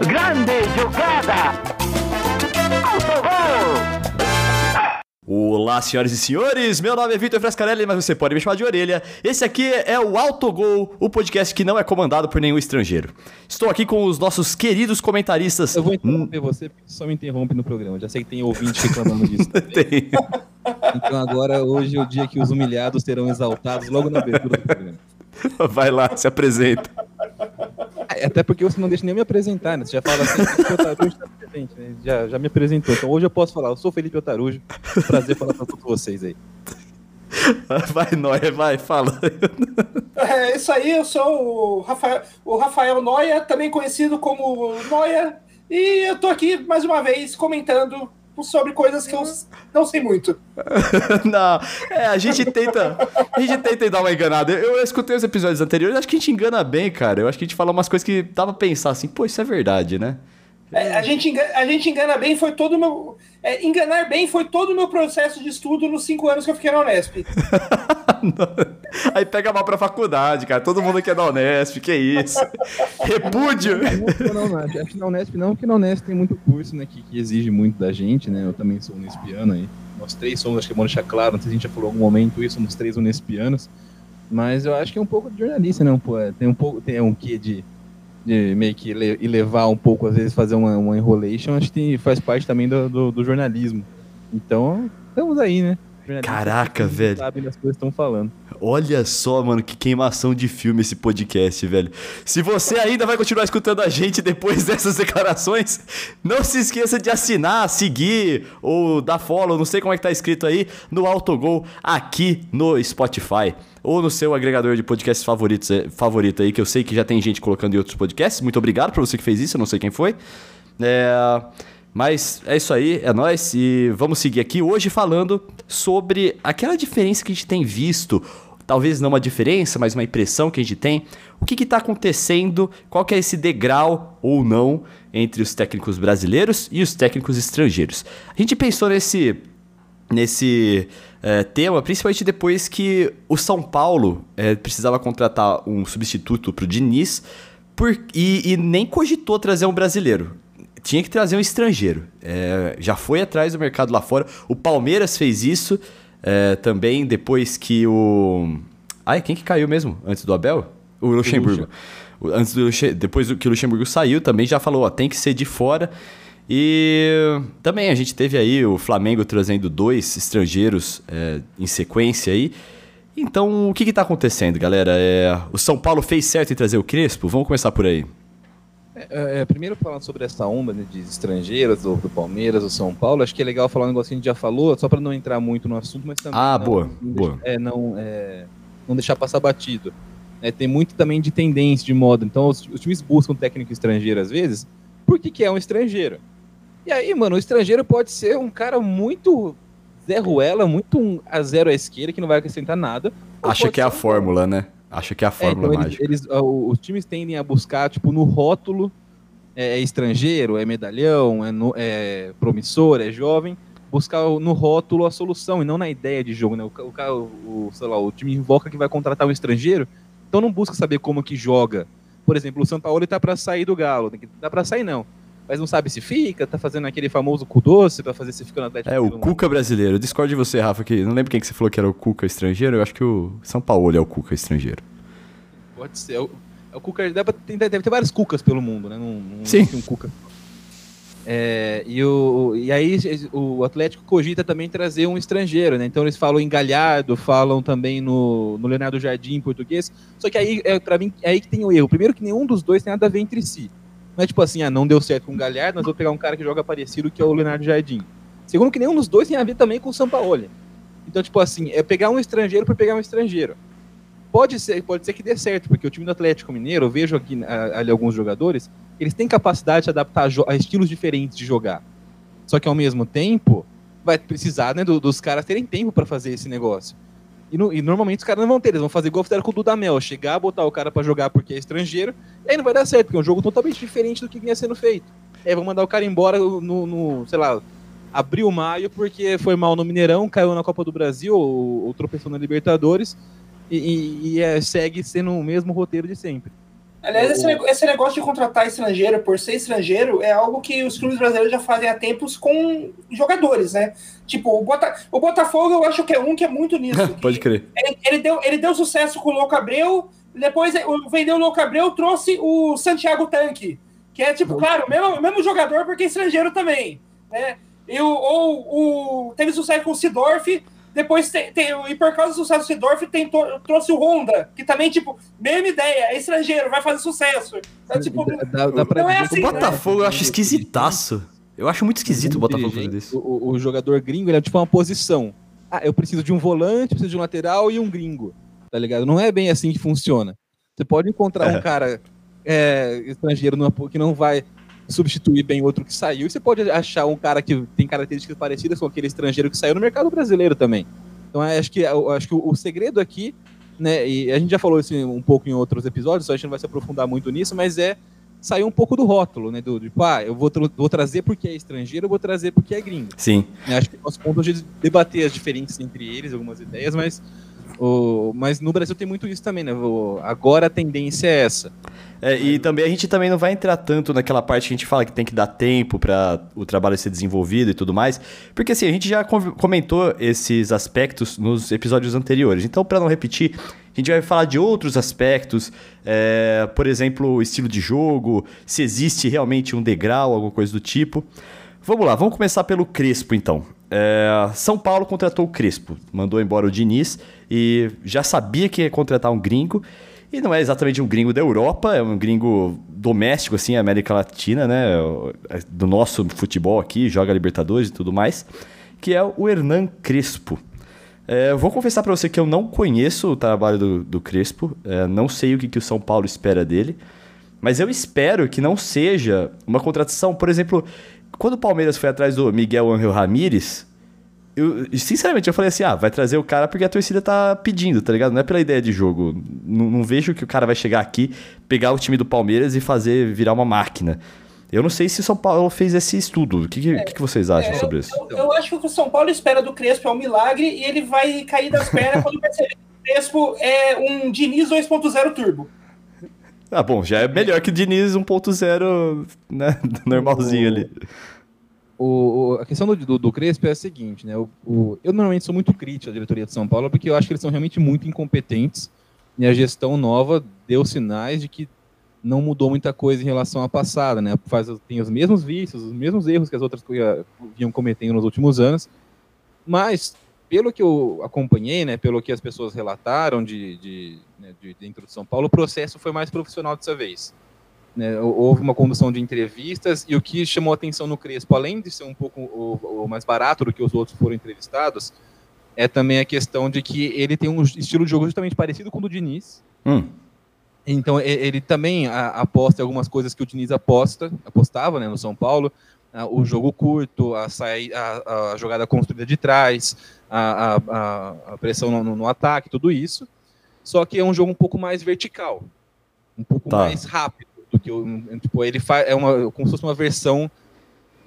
Grande jogada! Autogol! Olá, senhoras e senhores, meu nome é Vitor Frescarelli, mas você pode me chamar de orelha. Esse aqui é o Autogol, o podcast que não é comandado por nenhum estrangeiro. Estou aqui com os nossos queridos comentaristas. Eu vou interromper você, porque só me interrompe no programa. Já sei que tem ouvinte reclamando disso. Tem. Então agora, hoje é o dia que os humilhados serão exaltados logo na abertura do programa. Vai lá, se apresenta. É, Até porque você não deixa nem eu me apresentar, né? Você já fala assim, Felipe Otarujo está presente, né? Já, já me apresentou. Então hoje eu posso falar, eu sou Felipe Otarujo. Prazer falar pra todos vocês aí. Vai, Noia, vai, fala. É isso aí, eu sou o Rafael, o Rafael Noia, também conhecido como Noia, e eu tô aqui mais uma vez comentando sobre coisas que eu não sei muito. Não, é, a gente tenta. A gente tenta dar uma enganada. Eu, eu escutei os episódios anteriores, acho que a gente engana bem, cara. Eu acho que a gente fala umas coisas que dava pra pensar assim, pô, isso é verdade, né? É, a, gente engana, a gente engana bem, foi todo o meu. é, enganar bem foi todo o meu processo de estudo nos cinco anos que eu fiquei na Unesp. Aí pega mal pra faculdade, cara. Todo mundo aqui é da Unesp, que isso? Repúdio! Não, não, acho que na Unesp não, porque na Unesp tem muito curso, né, que, que exige muito da gente, né? Eu também sou unespiano aí. Nós três somos, acho que é bom deixar claro, não sei se a gente já falou em algum momento isso, somos três unespianos. Mas eu acho que é um pouco de jornalista, né? Um, pô, é, tem um pouco, tem um quê de, de meio que le, e levar um pouco, às vezes, fazer uma, uma enrolation, acho que faz parte também do, do, do jornalismo. Então, estamos aí, né? Caraca, velho. Sabem das coisas estão falando. Olha só, mano, que queimação de filme esse podcast, velho. Se você ainda vai continuar escutando a gente depois dessas declarações, não se esqueça de assinar, seguir ou dar follow, não sei como é que tá escrito aí, no Autogol aqui no Spotify. Ou no seu agregador de podcasts favoritos, eh, favorito aí, que eu sei que já tem gente colocando em outros podcasts. Muito obrigado pra você que fez isso, eu não sei quem foi. É, mas é isso aí, é nóis. E vamos seguir aqui hoje falando sobre aquela diferença que a gente tem visto. Talvez não uma diferença, mas uma impressão que a gente tem. O que está acontecendo? Qual que é esse degrau ou não entre os técnicos brasileiros e os técnicos estrangeiros? A gente pensou nesse nesse eh, tema, principalmente depois que o São Paulo eh, precisava contratar um substituto para o Diniz por- e, e nem cogitou trazer um brasileiro. Tinha que trazer um estrangeiro. Eh, já foi atrás do mercado lá fora. O Palmeiras fez isso eh, também depois que o. Ai, quem que caiu mesmo? Antes do Abel? O Luxemburgo. O- Antes do, Luxe- depois que o Luxemburgo saiu, também já falou, ó, tem que ser de fora. E também a gente teve aí o Flamengo trazendo dois estrangeiros é, em sequência aí. Então, o que está acontecendo, galera? É, o São Paulo fez certo em trazer o Crespo? Vamos começar por aí. É, é, primeiro falando sobre essa onda né, de estrangeiros, do, do Palmeiras, do São Paulo, acho que é legal falar um negócio que a gente já falou, só para não entrar muito no assunto, mas também Ah, não, boa, não boa. deixar- é, não, é, não deixar passar batido. É, tem muito também de tendência, de moda. Então, os, os times buscam técnico estrangeiro às vezes, porque que é um estrangeiro. E aí, mano, o estrangeiro pode ser um cara muito Zé Ruela, muito um a zero à esquerda, que não vai acrescentar nada. Acha que é a um fórmula, né? Acha que é a é, fórmula então eles, mágica. eles- o- os times tendem a buscar, tipo, no rótulo, é, é estrangeiro, é medalhão, é, no- é promissor, é jovem, buscar no rótulo a solução e não na ideia de jogo, né? O, o, o, sei lá, o time invoca que vai contratar um estrangeiro, então não busca saber como que joga. Por exemplo, o São Paulo tá para sair do Galo, que- dá para sair não. Mas não sabe se fica, tá fazendo aquele famoso cu doce pra fazer se fica no Atlético. É, o. Cuca brasileiro. Discordo de você, Rafa, que não lembro quem que você falou que era o Cuca estrangeiro. Eu acho que o São Paulo é o Cuca estrangeiro. Pode ser. É o, é o Cuca, deve, deve ter vários Cucas pelo mundo, né? Não, não Sim. um Cuca. É, e, o, e aí o Atlético cogita também trazer um estrangeiro, né? Então eles falam em Galhardo, falam também no, no Leonardo Jardim em português. Só que aí, é, pra mim, é aí que tem o erro. Primeiro que nenhum dos dois tem nada a ver entre si. Não é tipo assim, ah, não deu certo com o Galhardo, mas vou pegar um cara que joga parecido que é o Leonardo Jardim. Segundo que nenhum dos dois tem a ver também com o Sampaoli. Então, tipo assim, é pegar um estrangeiro para pegar um estrangeiro. Pode ser, pode ser que dê certo, porque o time do Atlético Mineiro, eu vejo aqui ah, ali alguns jogadores, eles têm capacidade de adaptar a, estilos diferentes de jogar. Só que ao mesmo tempo, vai precisar né, do- dos caras terem tempo para fazer esse negócio. E, no- e normalmente os caras não vão ter, eles vão fazer igual fizeram com o Dudamel, chegar, botar o cara para jogar porque é estrangeiro, e aí não vai dar certo, porque é um jogo totalmente diferente do que vinha sendo feito. Aí vão mandar o cara embora no, no, sei lá, abril, maio, porque foi mal no Mineirão, caiu na Copa do Brasil, ou, ou tropeçou na Libertadores, e, e- e, é, segue sendo o mesmo roteiro de sempre. Aliás, esse, esse negócio de contratar estrangeiro por ser estrangeiro é algo que os clubes brasileiros já fazem há tempos com jogadores, né? Tipo, o, Bota, o Botafogo eu acho que é um que é muito nisso. Pode crer. ele, ele deu, ele deu sucesso com o Louco Abreu, depois o- vendeu o Louco Abreu, trouxe o Santiago Tanque, que é tipo, claro, o mesmo, mesmo jogador porque é estrangeiro também, né? E o, ou o, teve sucesso com o Sidorf, depois tem, tem- e por causa do sucesso do Sidorf tentou, trouxe o Honda, que também, tipo, mesma ideia, é estrangeiro, vai fazer sucesso. Então, tipo, Dá, dá pra Não é assim, O que- né? Botafogo eu acho esquisitaço. Eu acho muito esquisito o Botafogo fazer isso. O, o jogador gringo, ele é tipo uma posição. Ah, eu preciso de um volante, preciso de um lateral e um gringo. Tá ligado? Não é bem assim que funciona. Você pode encontrar É. um cara é, estrangeiro numa- que não vai substituir bem outro que saiu. E você pode achar um cara que tem características parecidas com aquele estrangeiro que saiu no mercado brasileiro também. Então eu acho que, eu acho que o, o segredo aqui, né, e a gente já falou isso um pouco em outros episódios, só a gente não vai se aprofundar muito nisso, mas é sair um pouco do rótulo, né? Do, tipo, ah, eu vou, tra- vou trazer porque é estrangeiro, eu vou trazer porque é gringo. Sim. né? Acho que nós ponto de debater as diferenças entre eles, algumas ideias, mas, o, mas no Brasil tem muito isso também, né? O- agora a tendência é essa. É, e também a gente também não vai entrar tanto naquela parte que a gente fala que tem que dar tempo para o trabalho ser desenvolvido e tudo mais, porque assim, a gente já comentou esses aspectos nos episódios anteriores. Então, para não repetir, a gente vai falar de outros aspectos, é, por exemplo, o estilo de jogo, se existe realmente um degrau, alguma coisa do tipo. Vamos lá, vamos começar pelo Crespo então. É, São Paulo contratou o Crespo, mandou embora o Diniz e já sabia que ia contratar um gringo. E não é exatamente um gringo da Europa, é um gringo doméstico, assim, América Latina, né? Do nosso futebol aqui, joga Libertadores e tudo mais, que é o Hernan Crespo. É, eu vou confessar para você que eu não conheço o trabalho do, do Crespo, é, não sei o que, que o São Paulo espera dele, mas eu espero que não seja uma contratação, por exemplo, quando o Palmeiras foi atrás do Miguel Angel Ramírez, eu, sinceramente, eu falei assim: ah, vai trazer o cara porque a torcida tá pedindo, tá ligado? Não é pela ideia de jogo. Não, não vejo que o cara vai chegar aqui, pegar o time do Palmeiras e fazer virar uma máquina. Eu não sei se o São Paulo fez esse estudo. O que, que, que que vocês acham É, sobre isso? Eu, eu acho que o que o São Paulo espera do Crespo é um milagre e ele vai cair das pernas quando perceber que o Crespo é um Diniz 2.0 turbo. Ah, bom, já é melhor que o Diniz 1.0, né? Normalzinho ali. O, o- a questão do, do, do Crespo é a seguinte, né? O, o- eu normalmente sou muito crítico à diretoria de São Paulo porque eu acho que eles são realmente muito incompetentes e a gestão nova deu sinais de que não mudou muita coisa em relação à passada, né? Faz, tem os mesmos vícios, os mesmos erros que as outras co- vinham cometendo nos últimos anos, mas pelo que eu acompanhei, né? Pelo que as pessoas relataram de, de, né, de dentro de São Paulo, o processo foi mais profissional dessa vez né, houve uma condução de entrevistas e o que chamou a atenção no Crespo, além de ser um pouco o, o mais barato do que os outros foram entrevistados, é também a questão de que ele tem um estilo de jogo justamente parecido com o do Diniz. Hum, Então ele também aposta em algumas coisas que o Diniz aposta, apostava, né, no São Paulo, o jogo curto, a, saí, a, a jogada construída de trás, a, a- a- a pressão no, no ataque, tudo isso. Só que é um jogo um pouco mais vertical, um pouco Tá. mais rápido do que o tipo ele faz é uma como se fosse uma versão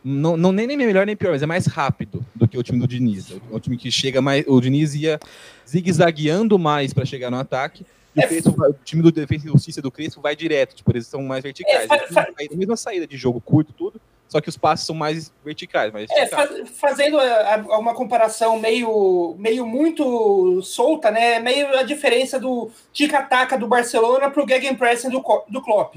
não, não nem, nem melhor nem pior, mas é mais rápido do que o time do Diniz. É um time que chega mais. O Diniz ia zigue-zagueando mais para chegar no ataque. E o, É, Crespo o time do Defesa Justiça do Crespo vai direto, tipo, eles são mais verticais. É, Eles a mesma saída de jogo curto, tudo, só que os passes são mais verticais. Mais É, esticados. fa- fazendo a- a- uma comparação meio, meio muito solta, né? É Meio a diferença do tic-tac do Barcelona pro Gegenpressing do, do Klopp.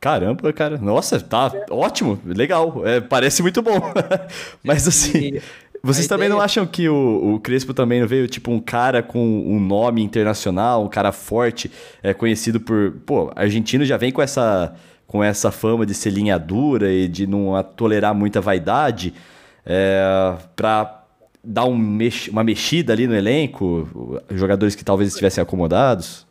caramba, cara. Nossa, tá ótimo, legal. É, parece muito bom. Mas assim. Vocês também não acham que o, o Crespo também não veio, tipo, um cara com um nome internacional, um cara forte, é conhecido por. Pô, argentino já vem com essa, com essa fama de ser linha dura e de não tolerar muita vaidade, é, pra dar um mex- uma mexida ali no elenco, jogadores que talvez estivessem acomodados.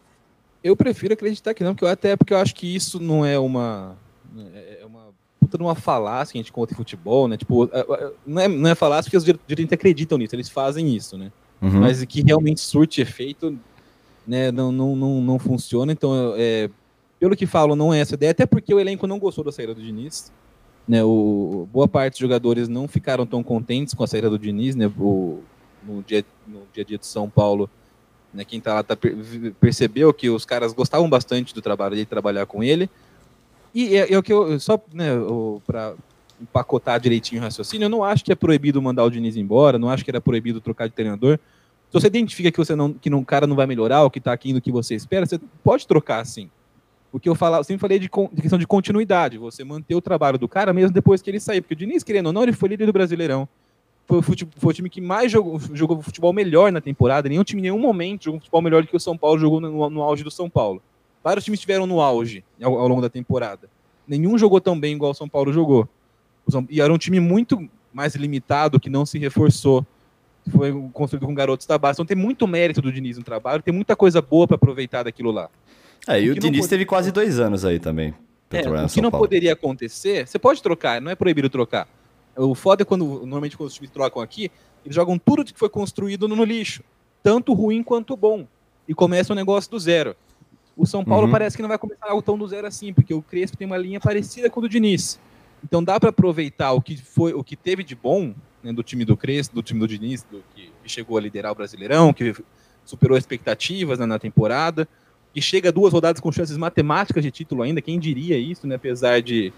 Eu prefiro acreditar que não, porque eu, até porque eu acho que isso não é uma. É uma puta de uma falácia que a gente conta em futebol, né? Tipo, é- é- não é, não é falácia porque os dir- dirigentes acreditam nisso, eles fazem isso, né? Uhum. Mas que realmente surte efeito, né? Não, não, não, não funciona. Então, é, pelo que falo, não é essa ideia, até porque o elenco não gostou da saída do Diniz. Né, o, boa parte dos jogadores não ficaram tão contentes com a saída do Diniz, né? O, no, dia, no dia a dia de São Paulo, Né, quem tá lá tá, percebeu que os caras gostavam bastante do trabalho dele, trabalhar com ele. E é, é o que eu, só né, para empacotar direitinho o raciocínio, eu não acho que é proibido mandar o Diniz embora, não acho que era proibido trocar de treinador. Se você identifica que você não, que um cara não vai melhorar, ou que está aqui no que você espera, você pode trocar sim. O que eu, falo, eu sempre falei de, de, questão de continuidade, você manter o trabalho do cara mesmo depois que ele sair. Porque o Diniz, querendo ou não, ele foi líder do Brasileirão. Foi o, foi o time que mais jogou, jogou futebol melhor na temporada. Nenhum time, em nenhum momento, jogou futebol melhor do que o São Paulo jogou no, no auge do São Paulo. Vários times estiveram no auge ao, ao longo da temporada. Nenhum jogou tão bem igual o São Paulo jogou. E era um time muito mais limitado, que não se reforçou. Foi construído com garotos da base. Então tem muito mérito do Diniz no trabalho, tem muita coisa boa para aproveitar daquilo lá. É, e o, o Diniz pode... teve quase dois anos aí também. É, o que não Paulo. poderia acontecer, você pode trocar, não é proibido trocar. O foda é quando, normalmente, quando os times trocam aqui, eles jogam tudo que foi construído no lixo, tanto ruim quanto bom, e começa um negócio do zero. O São Paulo uhum. parece que não vai começar algo tão do zero assim, porque o Crespo tem uma linha parecida com o do Diniz. Então dá para aproveitar o que foi, o que teve de bom né, do time do Crespo, do time do Diniz, do, que, que, chegou a liderar o Brasileirão, que superou expectativas né, na temporada, e chega duas rodadas com chances matemáticas de título ainda. Quem diria isso, né? Apesar de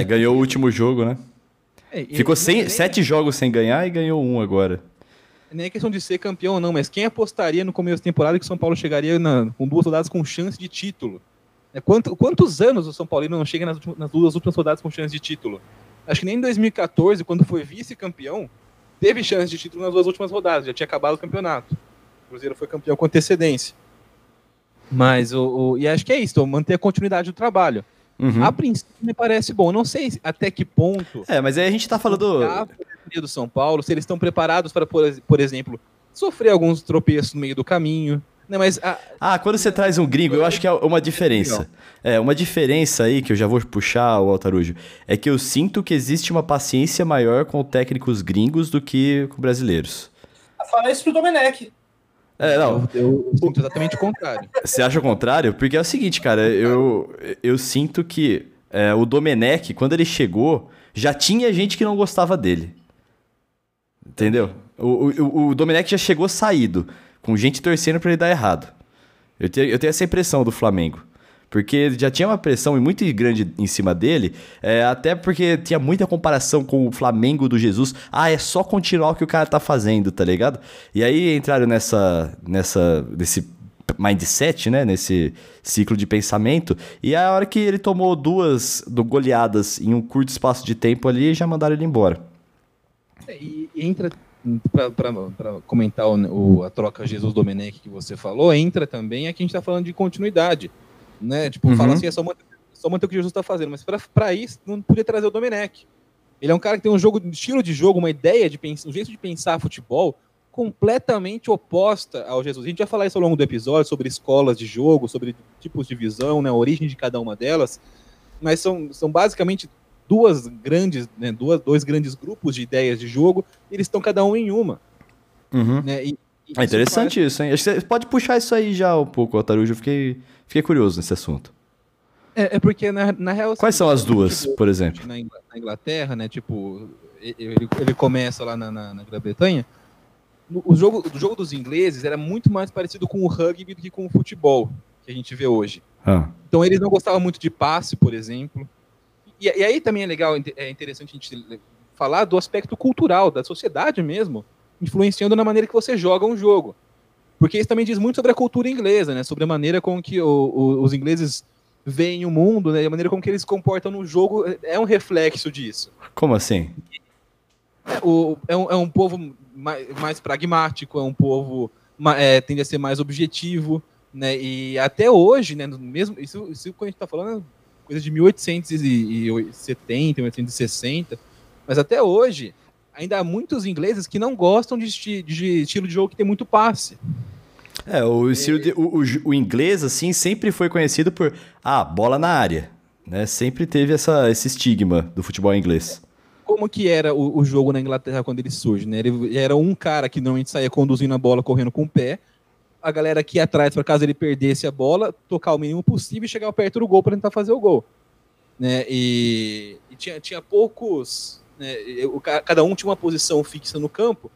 É, ganhou o último jogo, né? É, Ficou sem, sete jogos sem ganhar e ganhou um agora. Nem é questão de ser campeão, não, mas quem apostaria no começo da temporada que o São Paulo chegaria na, com duas rodadas com chance de título? É, quanto, quantos anos o São Paulo não chega nas, nas duas últimas rodadas com chance de título? Acho que nem em 2014, quando foi vice-campeão, teve chance de título nas duas últimas rodadas, já tinha acabado o campeonato. O Cruzeiro foi campeão com antecedência. Mas o, o e acho que é isso, manter a continuidade do trabalho. Uhum. A princípio me parece bom. Não sei até que ponto. É, mas aí a gente tá falando do São Paulo, se eles estão preparados para, por, por exemplo, sofrer alguns tropeços no meio do caminho. Né, mas a... Ah, quando você traz um gringo, eu acho que é uma diferença. É, uma diferença aí que eu já vou puxar o Altarujo, é que eu sinto que existe uma paciência maior com técnicos gringos do que com brasileiros. Fala isso pro Domenech. É, não. Eu, eu, sinto exatamente o contrário. Você acha o contrário? Porque é o seguinte, cara, eu, eu sinto que é, o Domenech, quando ele chegou, já tinha gente que não gostava dele. Entendeu? O, o, o Domenech já chegou saído, com gente torcendo para ele dar errado. Eu tenho, eu tenho essa impressão do Flamengo. Porque já tinha uma pressão muito grande em cima dele, é, até porque tinha muita comparação com o Flamengo do Jesus. Ah, é só continuar o que o cara tá fazendo, tá ligado? E aí entraram nessa, nessa, nesse mindset, né? Nesse ciclo de pensamento. E a hora que ele tomou duas do goleadas em um curto espaço de tempo ali, já mandaram ele embora. É, e entra para comentar o, o, a troca Jesus Domenech que você falou, entra também aqui a gente está falando de continuidade né? Tipo, uhum. fala assim, é só manter, só manter o que Jesus está fazendo. Mas para isso, não podia trazer o Domenech. Ele é um cara que tem um jogo, um estilo de jogo, uma ideia de pensar, um jeito de pensar futebol completamente oposta ao Jesus. A gente vai falar isso ao longo do episódio sobre escolas de jogo, sobre tipos de visão, né, a origem de cada uma delas. Mas são, são basicamente duas grandes, né, duas, dois grandes grupos de ideias de jogo, e eles estão cada um em uma. Uhum. Né, e, e é interessante isso, parece... isso, hein? Acho que você pode puxar isso aí já um pouco, Otarujo. Eu fiquei Fiquei curioso nesse assunto. É, é porque, na, na real... Quais são as duas, por exemplo? Na Inglaterra, né, tipo, ele, ele começa lá na, na, na Grã-Bretanha, o jogo, o jogo dos ingleses era muito mais parecido com o rugby do que com o futebol que a gente vê hoje. Ah. Então eles não gostavam muito de passe, por exemplo. E, e, aí também é legal, é interessante a gente falar do aspecto cultural, da sociedade mesmo, influenciando na maneira que você joga um jogo. Porque isso também diz muito sobre a cultura inglesa, né? Sobre a maneira com que o, o, os ingleses veem o mundo, né? E a maneira com que eles se comportam no jogo é um reflexo disso. Como assim? É, o, é, um, é um povo mais, mais, pragmático, é um povo é, tende a ser mais objetivo, né? E até hoje, né? Mesmo isso, isso que a gente está falando é coisa de 1870, 1860, mas até hoje ainda há muitos ingleses que não gostam de, esti de estilo de jogo que tem muito passe. É, o, estilo de, o, o, o, inglês, assim, sempre foi conhecido por, ah, bola na área, né? Sempre teve essa, esse estigma do futebol inglês. Como que era o, o jogo na Inglaterra quando ele surge, né? Ele era um cara que normalmente saía conduzindo a bola, correndo com o pé, a galera aqui atrás, para caso ele perdesse a bola, tocar o mínimo possível e chegar perto do gol para tentar fazer o gol. Né? E, e tinha, tinha poucos... Né? O, cada um tinha uma posição fixa no campo,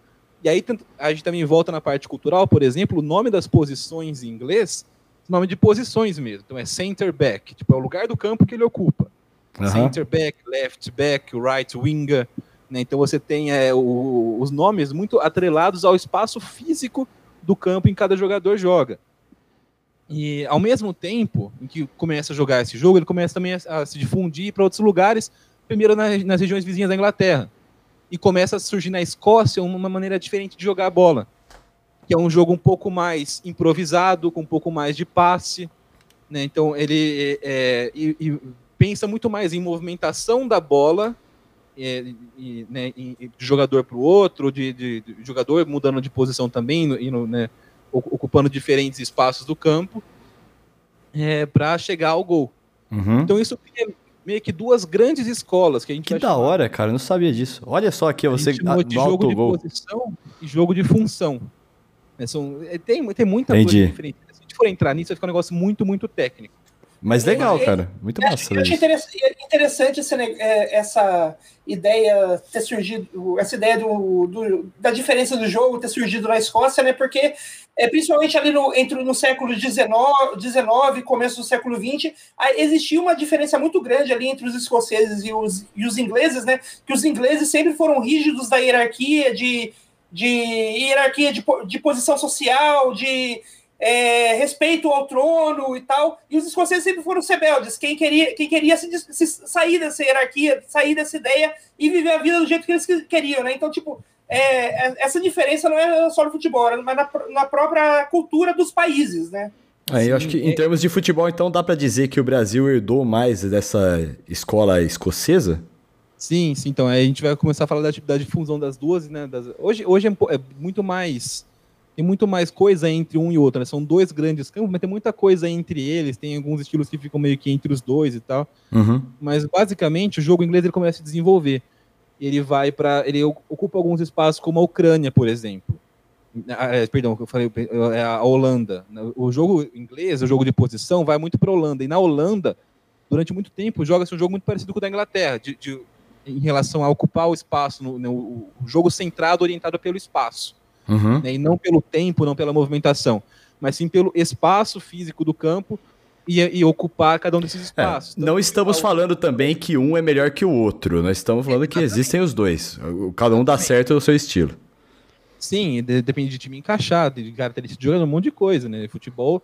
E aí a gente também volta na parte cultural, por exemplo, o nome das posições em inglês, nome de posições mesmo. Então é center back, tipo, é o lugar do campo que ele ocupa. Aham. Center back, left back, right winger. Né? Então você tem é, o- os nomes muito atrelados ao espaço físico do campo em que cada jogador joga. E ao mesmo tempo em que começa a jogar esse jogo, ele começa também a, a se difundir para outros lugares, primeiro na- nas regiões vizinhas da Inglaterra. E começa a surgir na Escócia uma maneira diferente de jogar a bola, que é um jogo um pouco mais improvisado, com um pouco mais de passe. Né? Então ele é, e- e pensa muito mais em movimentação da bola é, e, né, de jogador para o outro, de, de- de jogador mudando de posição também, no- né, ocupando diferentes espaços do campo para chegar ao gol. Uhum. Então isso cria meio que duas grandes escolas que a gente Que da chamar. hora, cara. Eu não sabia disso. Olha só aqui, A você gente de jogo de autogol. posição e jogo de função. Né, são, é, tem, tem muita Entendi. coisa diferente. Se a gente for entrar nisso, vai ficar um negócio muito, muito técnico. Mas legal, Eu- cara. Muito Eu massa eu interessante esse ne- é, essa ideia ter surgido, essa ideia do, do- da diferença do jogo ter surgido na Escócia, né? Porque é, principalmente ali no, entre no século XIX, XIX começo do século XX, existia uma diferença muito grande ali entre os escoceses e os, e os ingleses, né? Que os ingleses sempre foram rígidos da hierarquia, de, de hierarquia de, de posição social, de é, respeito ao trono e tal. E os escoceses sempre foram rebeldes. Quem queria, quem queria se, se sair dessa hierarquia, sair dessa ideia e viver a vida do jeito que eles que- queriam, né? Então, tipo, é, é- essa diferença não é só no futebol, mas na, pr- na própria cultura dos países, né? Aí eu acho que é- em termos de futebol, então dá pra dizer que o Brasil herdou mais dessa escola escocesa? Sim, sim. Então aí a gente vai começar a falar da, da difusão das duas, né? das- hoje hoje é, um po- é muito mais. Tem muito mais coisa entre um e outro, né? São dois grandes campos, mas tem muita coisa entre eles. Tem alguns estilos que ficam meio que entre os dois e tal. Uhum. Mas basicamente o jogo inglês ele começa a se desenvolver. Ele vai para, ele ocupa alguns espaços como a Ucrânia, por exemplo. Ah, é, perdão, eu falei é a Holanda. O jogo inglês, o jogo de posição, vai muito para a Holanda. E na Holanda, durante muito tempo, joga-se um jogo muito parecido com o da Inglaterra, de, de- em relação a ocupar o espaço, no, no- o jogo centrado, orientado pelo espaço Uhum. né, e não pelo tempo, não pela movimentação, mas sim pelo espaço físico do campo e, e ocupar cada um desses É, espaços. Então, não estamos falando também que um é melhor que o outro. Nós estamos falando que existem os dois. O- Cada um dá certo no seu estilo. Sim, de- depende de time encaixar, de característica de jogador, um monte de coisa, né? Futebol,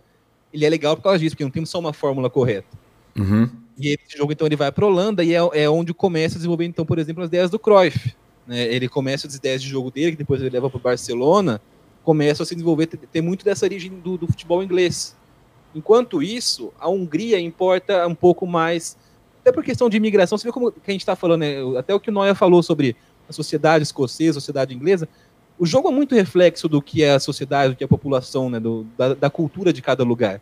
ele é legal por causa disso, porque não tem só uma fórmula correta. Uhum. E esse jogo, então, ele vai para Holanda e é, é onde começa a desenvolver, então, por exemplo, as ideias do Cruyff. Né? Ele começa as ideias de jogo dele, que depois ele leva para o Barcelona, começa a se desenvolver, ter, muito dessa origem do, do futebol inglês. Enquanto isso, a Hungria importa um pouco mais, até por questão de imigração, você vê como que a gente está falando, né? até o que o Noia falou sobre a sociedade escocesa, a sociedade inglesa, o jogo é muito reflexo do que é a sociedade, do que é a população, né? do, da, da cultura de cada lugar.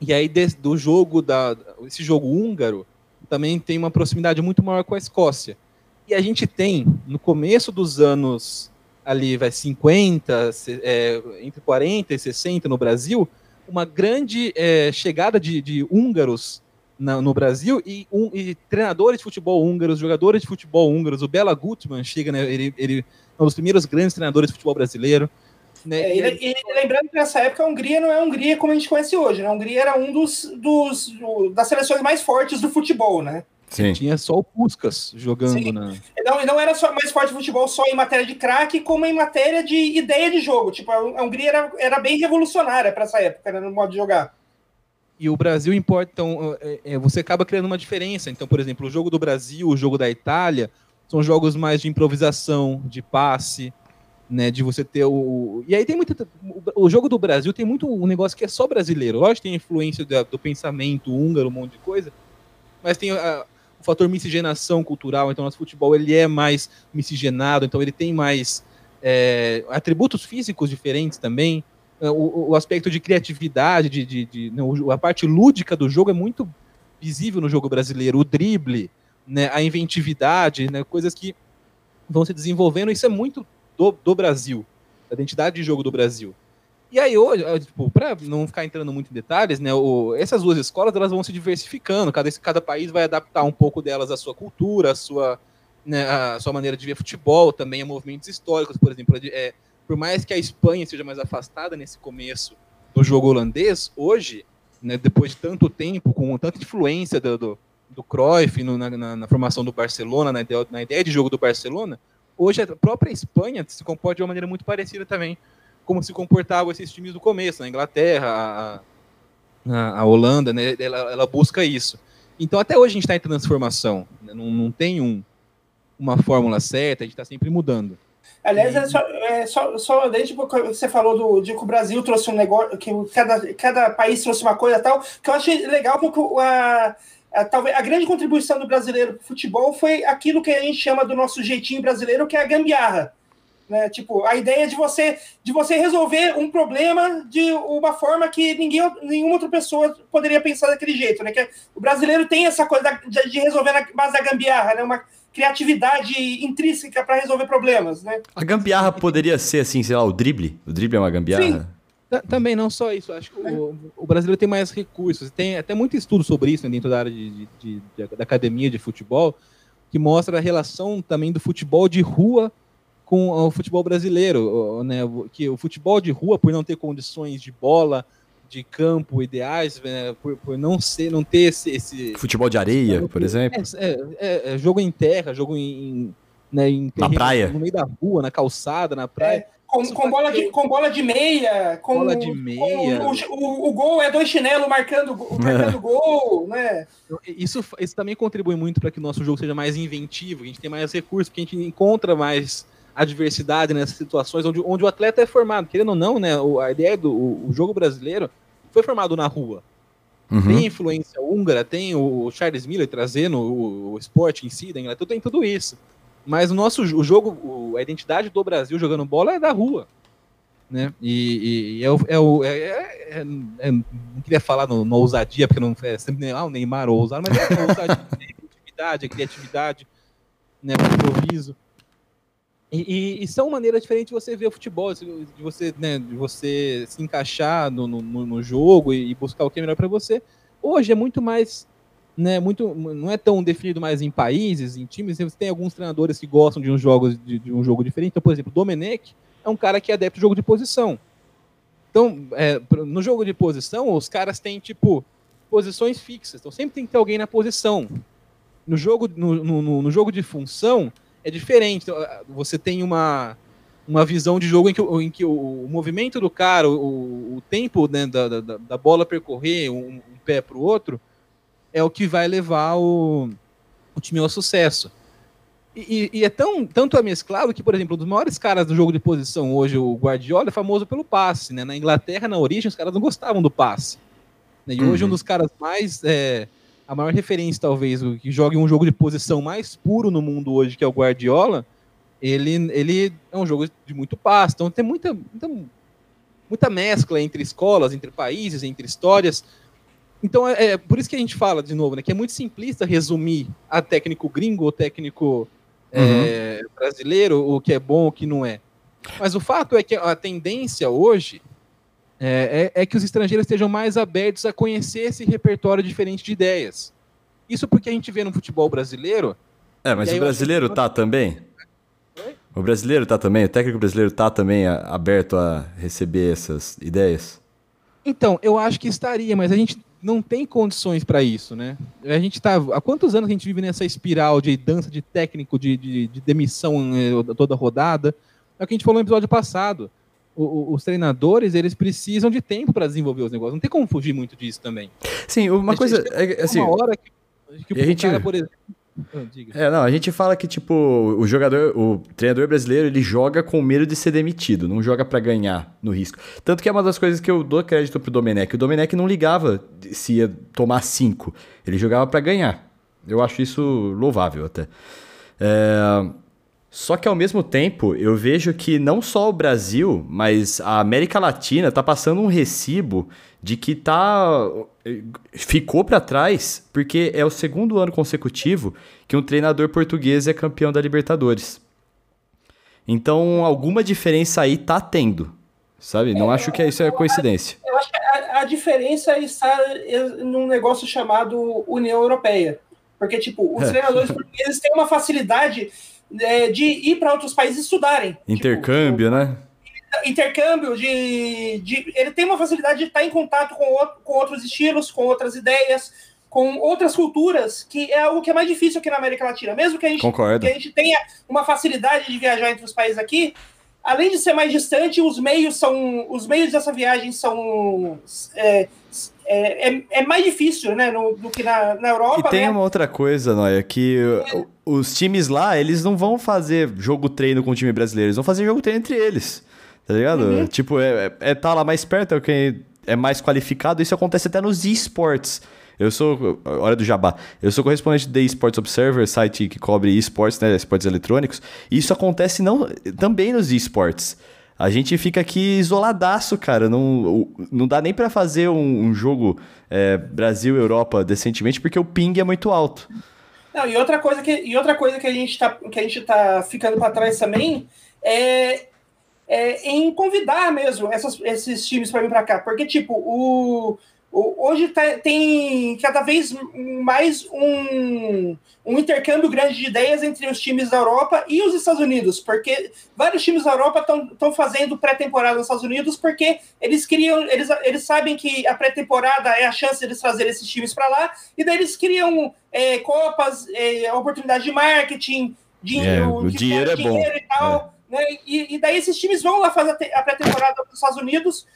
E aí, do jogo, da, esse jogo húngaro, também tem uma proximidade muito maior com a Escócia. E a gente tem, no começo dos anos ali, vai 50, se- é, entre 40 e 60 no Brasil, uma grande é, chegada de, de húngaros na- no Brasil e, um- e treinadores de futebol húngaros, jogadores de futebol húngaros. O Bela Gutmann chega, né, ele, ele é um dos primeiros grandes treinadores de futebol brasileiro. Né, É, e e, lembrando que nessa época a Hungria não é a Hungria como a gente conhece hoje, né? A Hungria era um dos, dos do- das seleções mais fortes do futebol, né? Sim. tinha só o Puskas jogando Sim. na. Não, e não era só mais forte do futebol só em matéria de craque, como em matéria de ideia de jogo. Tipo, a Hungria era, era bem revolucionária para essa época, né, no modo de jogar. E o Brasil importa, então, é, é, você acaba criando uma diferença. Então, por exemplo, o jogo do Brasil, o jogo da Itália, são jogos mais de improvisação, de passe, né? De você ter o. E aí tem muita. O jogo do Brasil tem muito um negócio que é só brasileiro. Lógico que tem influência da- do pensamento húngaro, um monte de coisa, mas tem a- o fator miscigenação cultural. Então, nosso futebol ele é mais miscigenado, então ele tem mais é, atributos físicos diferentes também. É, O, o aspecto de criatividade, de, de, de- a parte lúdica do jogo é muito visível no jogo brasileiro. O drible, né, a inventividade, né, coisas que vão se desenvolvendo. Isso é muito do, do Brasil, da identidade de jogo do Brasil. E aí hoje, tipo, para não ficar entrando muito em detalhes, né, o- essas duas escolas elas vão se diversificando. Cada, cada país vai adaptar um pouco delas à sua cultura, à sua né, a sua maneira de ver futebol, também a movimentos históricos, por exemplo. É, por mais que a Espanha seja mais afastada nesse começo do jogo holandês, hoje, né, depois de tanto tempo, com tanta influência do, do, do Cruyff no, na, na, na, formação do Barcelona, na ideia, na ideia de jogo do Barcelona, hoje a própria Espanha se comporta de uma maneira muito parecida também, como se comportavam esses times do começo, na Inglaterra, a, a, a Holanda, né, ela, ela busca isso. Então, até hoje a gente está em transformação. Né? Não, não tem um, uma fórmula certa, a gente está sempre mudando. Aliás, é só, é só, só desde que você falou do, de que o Brasil trouxe um negócio, que cada, cada país trouxe uma coisa tal, que eu achei legal porque a, a, talvez a grande contribuição do brasileiro para o futebol foi aquilo que a gente chama do nosso jeitinho brasileiro, que é a gambiarra. Né? Tipo, a ideia de você de você resolver um problema de uma forma que ninguém, nenhuma outra pessoa poderia pensar daquele jeito, né? Que o brasileiro tem essa coisa de, de resolver na base da gambiarra, né? Uma criatividade intrínseca para resolver problemas, né? A gambiarra poderia ser assim, sei lá, o drible. O drible é uma gambiarra. Sim. Também não só isso, acho que o, o, brasileiro tem mais recursos. Tem até muito estudo sobre isso né, dentro da área de, de, de, da academia de futebol, que mostra a relação também do futebol de rua com o futebol brasileiro, né? Que o futebol de rua, por não ter condições de bola, de campo ideais, né? por, por não ser, não ter esse, esse futebol de areia, por exemplo. É, é, é, é, jogo em terra, jogo em, né, em na praia, no meio da rua, na calçada, na praia. É, com, com, bola de, com bola de meia, com, bola de meia. Com, o, o, o, gol é dois chinelos marcando, marcando gol, né? Isso, isso também contribui muito para que o nosso jogo seja mais inventivo, a gente tem mais recursos, porque a gente encontra mais adversidade nessas situações onde, onde o atleta é formado. Querendo ou não, né, a ideia do o, o jogo brasileiro foi formado na rua. Uhum. Tem influência húngara, tem o Charles Miller trazendo o, o esporte em si, da Inglaterra, tem tudo isso. Mas o nosso o jogo, o, a identidade do Brasil jogando bola é da rua. Né? E, e, e é, é, é, é, não queria falar no, no, ousadia, porque não é sempre ah, o Neymar ou ousado, mas é a ousadia, a criatividade, a criatividade, né, o improviso. E, e, são maneiras diferentes de você ver o futebol, de você, né, de você se encaixar no, no, no jogo e, buscar o que é melhor para você. Hoje é muito mais, né, muito, não é tão definido mais em países, em times. Você tem alguns treinadores que gostam de um jogo, de, de um jogo diferente. Então, por exemplo, Domenech é um cara que é adepto de jogo de posição. Então, é, no jogo de posição, os caras têm tipo posições fixas. Então, sempre tem que ter alguém na posição. No jogo, no, no, no jogo de função é diferente. Então, você tem uma, uma visão de jogo em que, em que o, o movimento do cara, o, o tempo né, da, da, da, bola percorrer um, um pé para o outro, é o que vai levar o, o time ao sucesso. E, e, é tão, tanto é mesclado que, por exemplo, um dos maiores caras do jogo de posição hoje, o Guardiola, é famoso pelo passe. Né? Na Inglaterra, na origem, os caras não gostavam do passe. Né? E hoje um uhum. dos caras mais é, a maior referência, talvez, que joga um jogo de posição mais puro no mundo hoje, que é o Guardiola, ele, ele é um jogo de muito passe. Então tem muita, muita, muita mescla entre escolas, entre países, entre histórias. Então é, é, por isso que a gente fala, de novo, né, que é muito simplista resumir a técnico gringo ou técnico é, uhum. é, brasileiro, o que é bom, o que não é. Mas o fato é que a tendência hoje é, é, é, que os estrangeiros estejam mais abertos a conhecer esse repertório diferente de ideias. Isso porque a gente vê no futebol brasileiro. É, mas o brasileiro tá também? Oi? O brasileiro tá também? O técnico brasileiro tá também aberto a receber essas ideias? Então, eu acho que estaria, mas a gente não tem condições para isso, né? A gente tá. Há quantos anos a gente vive nessa espiral de dança de técnico, de, de, de demissão eh, toda rodada? É o que a gente falou no episódio passado o, os treinadores eles precisam de tempo para desenvolver os negócios. Não tem como fugir muito disso também. Sim, uma a coisa é assim. Uma hora que, que gente... cara, por exemplo. Ah, é, não, a gente fala que, tipo, o jogador, o treinador brasileiro, ele joga com medo de ser demitido, não joga para ganhar no risco. Tanto que é uma das coisas que eu dou crédito pro Domenech. O Domenech não ligava se ia tomar cinco, ele jogava para ganhar. Eu acho isso louvável até. É, só que ao mesmo tempo, eu vejo que não só o Brasil, mas a América Latina tá passando um recibo de que tá ficou para trás, porque é o segundo ano consecutivo que um treinador português é campeão da Libertadores. Então, alguma diferença aí tá tendo, sabe? Não é, acho que isso é coincidência. Eu acho que a, a diferença está num negócio chamado União Europeia. Porque, tipo, os É. treinadores portugueses têm uma facilidade é, de ir para outros países estudarem. Intercâmbio, né? Tipo, intercâmbio, de, de. Ele tem uma facilidade de estar em contato com, com outros estilos, com outras ideias, com outras culturas, que é algo que é mais difícil aqui na América Latina. Mesmo que a gente, que a gente tenha uma facilidade de viajar entre os países aqui, além de ser mais distante, os meios são. Os meios dessa viagem são. É, é, é- é mais difícil, né? no- do que na, na Europa. E tem né? uma outra coisa, Noia, que os times lá, eles não vão fazer jogo treino com o time brasileiro, eles vão fazer jogo treino entre eles. Tá ligado? Uhum. Tipo, é, é tá lá mais perto, é quem é mais qualificado. Isso acontece até nos esportes. Eu sou, hora do jabá, eu sou correspondente da Esports Observer, site que cobre esportes, né, esportes eletrônicos. E isso acontece não, também nos esportes. A gente fica aqui isoladaço, cara. Não, não dá nem pra fazer um, um jogo é, Brasil-Europa decentemente, porque o ping é muito alto. Não, e outra coisa que, e outra coisa que a gente tá, que a gente tá ficando para trás também é, é em convidar mesmo essas- esses times para vir para cá, porque tipo o- hoje tá- tem cada vez mais um, um intercâmbio grande de ideias entre os times da Europa e os Estados Unidos, porque vários times da Europa estão fazendo pré-temporada nos Estados Unidos porque eles criam, eles, eles sabem que a pré-temporada é a chance deles trazer esses times para lá e daí eles criam é, copas, é, oportunidade de marketing, dinheiro, É, o de- dinheiro é bom. dinheiro e tal. né? E, e daí esses times vão lá fazer a pré-temporada nos Estados Unidos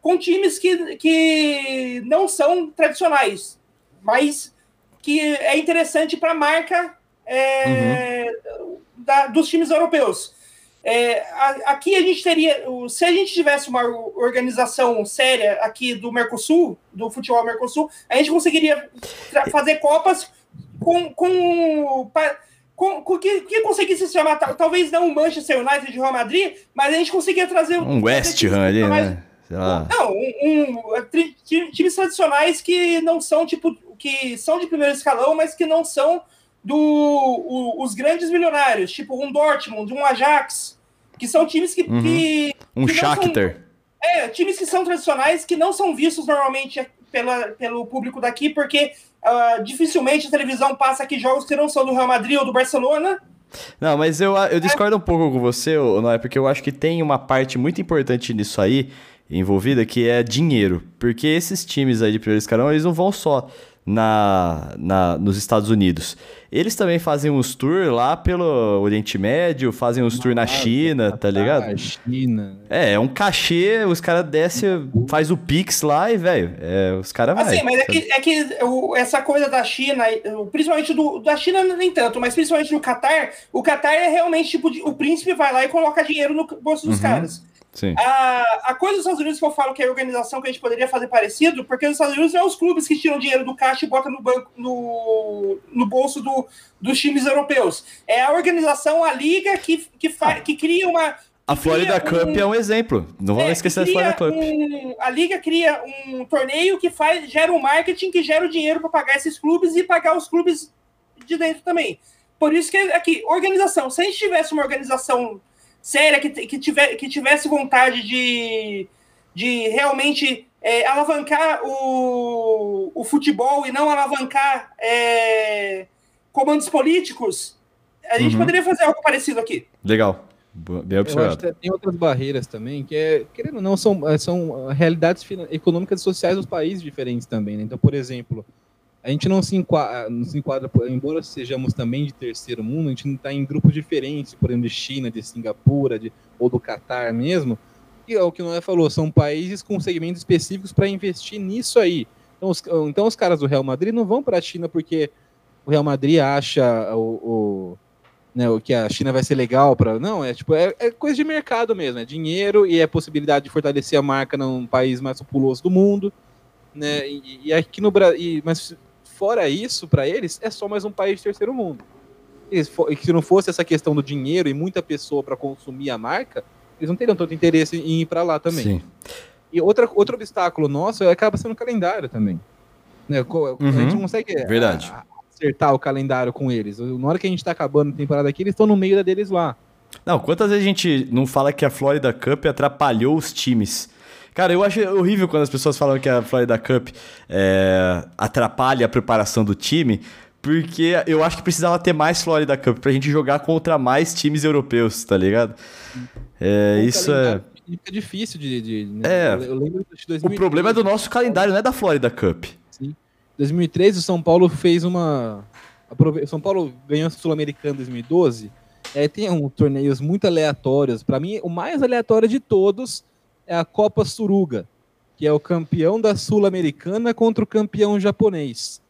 com times que, que não são tradicionais, mas que é interessante para a marca é, da- dos times europeus. É, a- aqui a gente teria, se a gente tivesse uma organização séria aqui do Mercosul, do futebol Mercosul, a gente conseguiria fazer copas com, com, pa- com, com que, que conseguisse se chamar, tal- talvez não o Manchester United de Real Madrid, mas a gente conseguia trazer Um West Ham ali, né? Sei lá. não, um, um- tri- ti- times tradicionais que não são tipo que são de primeiro escalão, mas que não são do o- os grandes milionários, tipo um Dortmund, um Ajax, que são times que, Uhum. que Um que não são- Shakhtar. é, times que são tradicionais, que não são vistos normalmente pela, pelo público daqui, porque ah, dificilmente a televisão passa aqui jogos que não são do Real Madrid ou do Barcelona. Não, mas eu, eu discordo um pouco com você, Noé, porque eu acho que tem uma parte muito importante nisso aí envolvida, que é dinheiro. Porque esses times aí de primeiro escalão, eles não vão só na, na, nos Estados Unidos. Eles também fazem uns tours lá pelo Oriente Médio, fazem uns tours na China, tá ligado? Ah, China. É, é um cachê, os caras descem, faz o Pix lá e, velho, é, os caras vai. Assim, mas é que, é que essa coisa da China, principalmente do, da China nem tanto, mas principalmente do Catar, o Catar é realmente tipo, de- o príncipe vai lá e coloca dinheiro no bolso dos Uhum. caras. Sim. A, a coisa dos Estados Unidos que eu falo que é a organização que a gente poderia fazer parecido, porque os Estados Unidos não é os clubes que tiram dinheiro do caixa e botam no banco, no, no bolso do, dos times europeus. É a organização, a liga que, que, fa, que cria uma. A Florida Cup é um exemplo. Não vamos é, esquecer da cria Florida Cup. um- a liga cria um torneio que faz, gera um marketing que gera o dinheiro para pagar esses clubes e pagar os clubes de dentro também. Por isso que aqui, organização. Se a gente tivesse uma organização séria, que, que, tiver, que tivesse vontade de, de realmente é, alavancar o, o futebol e não alavancar é, comandos políticos, a gente Uhum. poderia fazer algo parecido aqui. Legal. Bem Eu acho observado. que tem outras barreiras também, que é, querendo ou não, são, eh, são realidades finan- econômicas e sociais dos países diferentes também, né? Então, por exemplo, a gente não se enquadra, não se enquadra, embora sejamos também de terceiro mundo, a gente não está em grupos diferentes, por exemplo, de China, de Singapura, de, ou do Catar mesmo, e é o que o Noé falou, são países com segmentos específicos para investir nisso aí. Então os, então, os caras do Real Madrid não vão para a China porque o Real Madrid acha o, o né, o que a China vai ser legal para não é tipo é, é coisa de mercado mesmo é dinheiro e é possibilidade de fortalecer a marca num país mais populoso do mundo né e, e aqui no Brasil mas fora isso para eles é só mais um país de terceiro mundo e se, não fosse essa questão do dinheiro e muita pessoa para consumir a marca eles não teriam tanto interesse em ir para lá também Sim. e outra, outro obstáculo nosso é, acaba sendo o calendário também. Né? co- A gente não consegue é, Verdade. acertar o calendário com eles. Na hora que a gente tá acabando a temporada aqui, eles estão no meio da deles lá. Não, quantas vezes a gente não fala que a Florida Cup atrapalhou os times? Cara, eu acho horrível quando as pessoas falam que a Florida Cup é, atrapalha a preparação do time, Porque eu acho que precisava ter mais Florida Cup pra gente jogar contra mais times europeus, tá ligado? É, O isso é. Fica difícil de. de né? É. Eu, lembro de O 2013, problema é do nosso calendário, não é da Florida Cup. Em 2013, o São Paulo fez uma. São Paulo ganhou a Sul-Americana em 2012. É, tem um, torneios muito aleatórios. Para mim, o mais aleatório de todos é a Copa Suruga, que é o campeão da Sul-Americana contra o campeão japonês.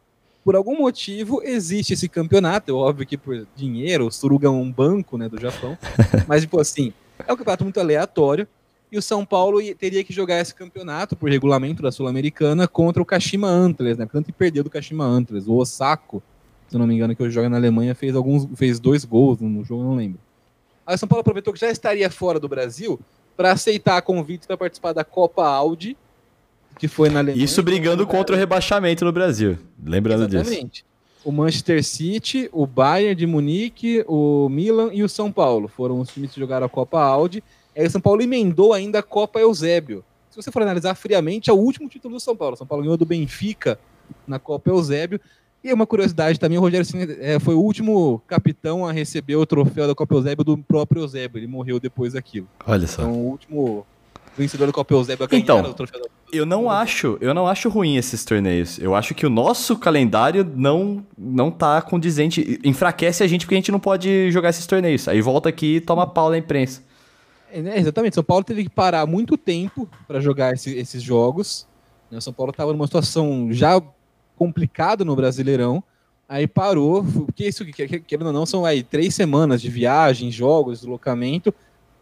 Por algum motivo existe esse campeonato, é óbvio que por dinheiro, o Suruga é um banco né, do Japão, mas tipo assim, é um campeonato muito aleatório. E o São Paulo ia- teria que jogar esse campeonato por regulamento da Sul-Americana contra o Kashima Antlers, né? Tanto que perdeu do Kashima Antlers. O Osako, se não me engano, que hoje joga na Alemanha, fez alguns, fez dois gols no jogo, não lembro. Aí o São Paulo aproveitou que já estaria fora do Brasil para aceitar convite para participar da Copa Audi, que foi na Alemanha. Isso brigando contra o rebaixamento no Brasil. Lembrando disso. Exatamente. O Manchester City, o Bayern de Munique, o Milan e o São Paulo foram os times que jogaram a Copa Audi. Aí o São Paulo emendou ainda a Copa Eusébio. Se você for analisar friamente, é o último título do São Paulo. O São Paulo ganhou do Benfica na Copa Eusébio. E uma curiosidade também, o Rogério Ceni é, foi o último capitão a receber o troféu da Copa Eusébio do próprio Eusébio. Ele morreu depois daquilo. Olha só. Então, o último vencedor da Copa Eusébio a ganhar Então, o troféu da Eu não acho, eu não acho ruim esses torneios. Eu acho que o nosso calendário não não tá condizente, enfraquece a gente porque a gente não pode jogar esses torneios. Aí volta aqui e toma pau na imprensa. É, né, exatamente. São Paulo teve que parar muito tempo para jogar esse- esses jogos. né? São Paulo estava numa situação já complicada no Brasileirão. Aí parou, porque isso, que- que- querendo ou não, são aí três semanas de viagem, jogos, deslocamento.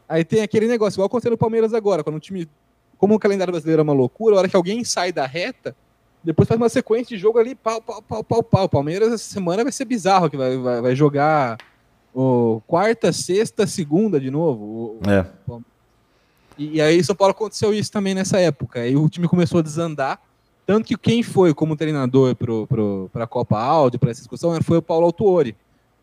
Aí tem aquele negócio, igual aconteceu no Palmeiras agora, quando o time. Como o calendário brasileiro é uma loucura, a hora que alguém sai da reta, depois faz uma sequência de jogo ali, pau, pau, pau, pau, pau. Palmeiras essa semana vai ser bizarro, que vai, vai, vai jogar o quarta, sexta, segunda de novo. É. e, e aí, São Paulo aconteceu isso também nessa época. Aí o time começou a desandar. Tanto que quem foi como treinador para a Copa Audi, para essa discussão, foi o Paulo Autuori.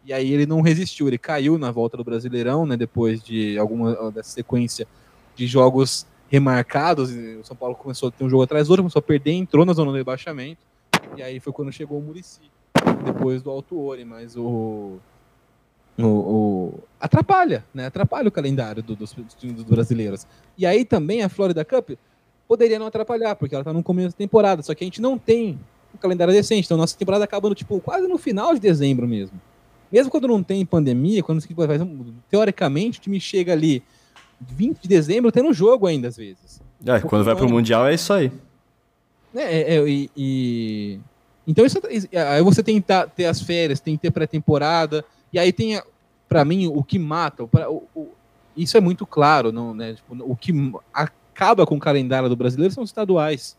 E aí ele não resistiu, ele caiu na volta do Brasileirão, né? Depois de alguma dessa sequência de jogos remarcados. O São Paulo começou a ter um jogo atrás do outro, começou a perder, entrou na zona do rebaixamento. E aí foi quando chegou o Murici, depois do Autuori, mas o. O, o- atrapalha, né? Atrapalha o calendário do- dos, dos brasileiros. E aí também a Florida Cup poderia não atrapalhar, porque ela tá no começo da temporada, só que a gente não tem um calendário decente, então nossa temporada acaba no, tipo, quase no final de dezembro mesmo. Mesmo quando não tem pandemia, quando teoricamente o time chega ali 20 de dezembro tendo um jogo ainda às vezes. É, quando vai pro Mundial é isso aí. né? É, é, e, e- Então, isso, aí você tem que tá- ter as férias, tem que ter pré-temporada, e aí tem, para mim, o que mata, o, o- o- isso é muito claro, não, né? Tipo, o que acaba com o calendário do brasileiro são os estaduais.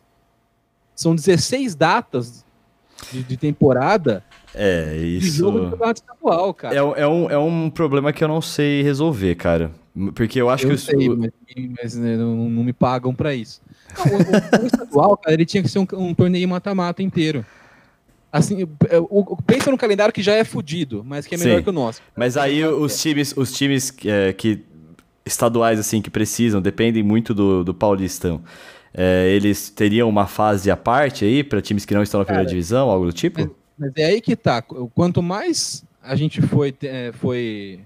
São 16 datas de, de temporada É, de isso. jogo de campeonato estadual, cara. É, é um, é um problema que eu não sei resolver, cara. Porque eu acho eu que sei, o- mas, mas, né, não, não me pagam pra isso. Não, o, o- estadual, cara, ele tinha que ser um, um torneio mata-mata inteiro. Assim, o- pensa no calendário que já é fudido, mas que é melhor Sim. que o nosso. Mas aí os times, os times é, que estaduais assim que precisam, dependem muito do, do Paulistão. É, eles teriam uma fase à parte aí para times que não estão na primeira Cara, divisão, algo do tipo? Mas, mas é aí que tá. Quanto mais a gente foi, é, foi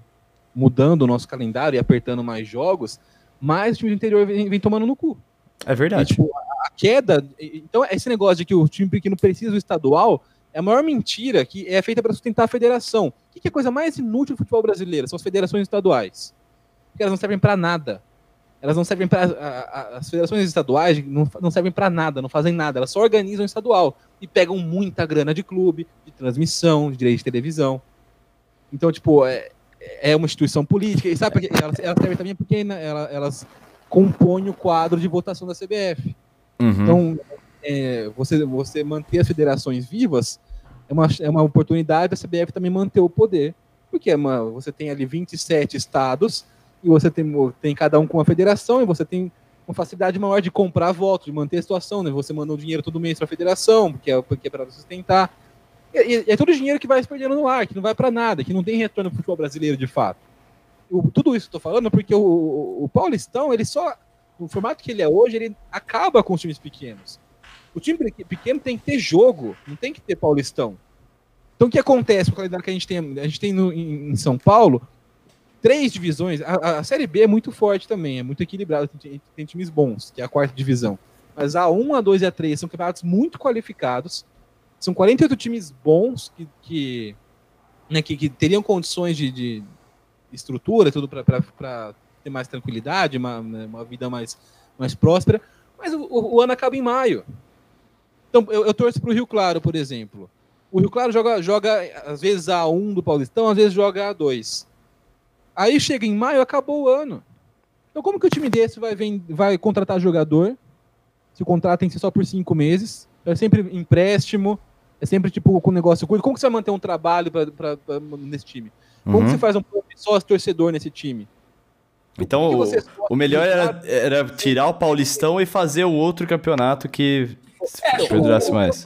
mudando o nosso calendário e apertando mais jogos, mais o time do interior vem, vem tomando no cu. É E, verdade. tipo, a queda. Então, esse negócio de que o time pequeno precisa do estadual é a maior mentira que é feita para sustentar a federação. O que é a coisa mais inútil do futebol brasileiro? São as federações estaduais. Porque elas não servem para nada. Elas não servem para. As federações estaduais não, não servem para nada, não fazem nada. Elas só organizam estadual e pegam muita grana de clube, de transmissão, de direito de televisão. Então, tipo, é, é uma instituição política. E sabe? Elas, elas servem também porque né, ela- elas compõem o quadro de votação da CBF. Uhum. Então, é, você, você manter as federações vivas é uma, é uma oportunidade da CBF também manter o poder, porque é uma, você tem ali 27 estados e você tem, tem cada um com uma federação e você tem uma facilidade maior de comprar votos, de manter a situação, né? Você manda o dinheiro todo mês para a federação, porque é, porque é para sustentar. E, e- é todo dinheiro que vai se perdendo no ar, que não vai para nada, que não tem retorno para o futebol brasileiro de fato. Tudo isso tô falando é porque o, o, o Paulistão, ele só no formato que ele é hoje, ele acaba com os times pequenos. O time pe- pequeno tem que ter jogo, não tem que ter Paulistão. Então o que acontece com a qualidade que a gente tem? A gente tem no, em, em São Paulo três divisões. A, a, Série B é muito forte também, é muito equilibrada, tem, tem, times bons, que é a quarta divisão. Mas a 1, a 2 e a 3 são campeonatos muito qualificados. São 48 times bons que, que, né, que, que teriam condições de, de estrutura, tudo para ter mais tranquilidade, uma, né, uma vida mais, mais próspera. Mas o, o ano acaba em maio. Então, eu, eu torço para o Rio Claro, por exemplo. O Rio Claro joga, joga, às vezes, a 1 do Paulistão, às vezes joga a 2. Aí chega em maio, acabou o ano. Então, como que o time desse vai, vai contratar jogador? Se o contrato tem que ser só por cinco meses, é sempre empréstimo, é sempre tipo com negócio curto. Como que você vai manter um trabalho pra, pra, pra nesse time? Como uhum. que você faz um sócio torcedor nesse time? Então, o, o melhor era, era tirar o Paulistão e fazer o outro campeonato que é, durasse mais.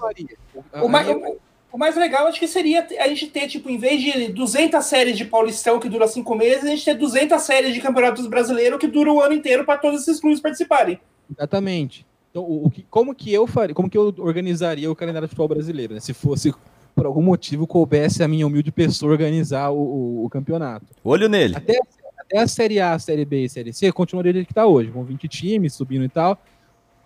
O, mais. O mais legal acho que seria a gente ter, tipo, em vez de 200 séries de Paulistão que dura cinco meses, a gente ter 200 séries de Campeonatos Brasileiro que dura o ano inteiro para todos esses clubes participarem. Exatamente. Então, o, o que, como que eu faria, como que eu organizaria o calendário de futebol brasileiro, né? Se fosse por algum motivo coubesse a minha humilde pessoa organizar o, o, o campeonato. Olho nele. Até, até, a Série A, Série B e Série C continuaria do que está hoje, com 20 times subindo e tal.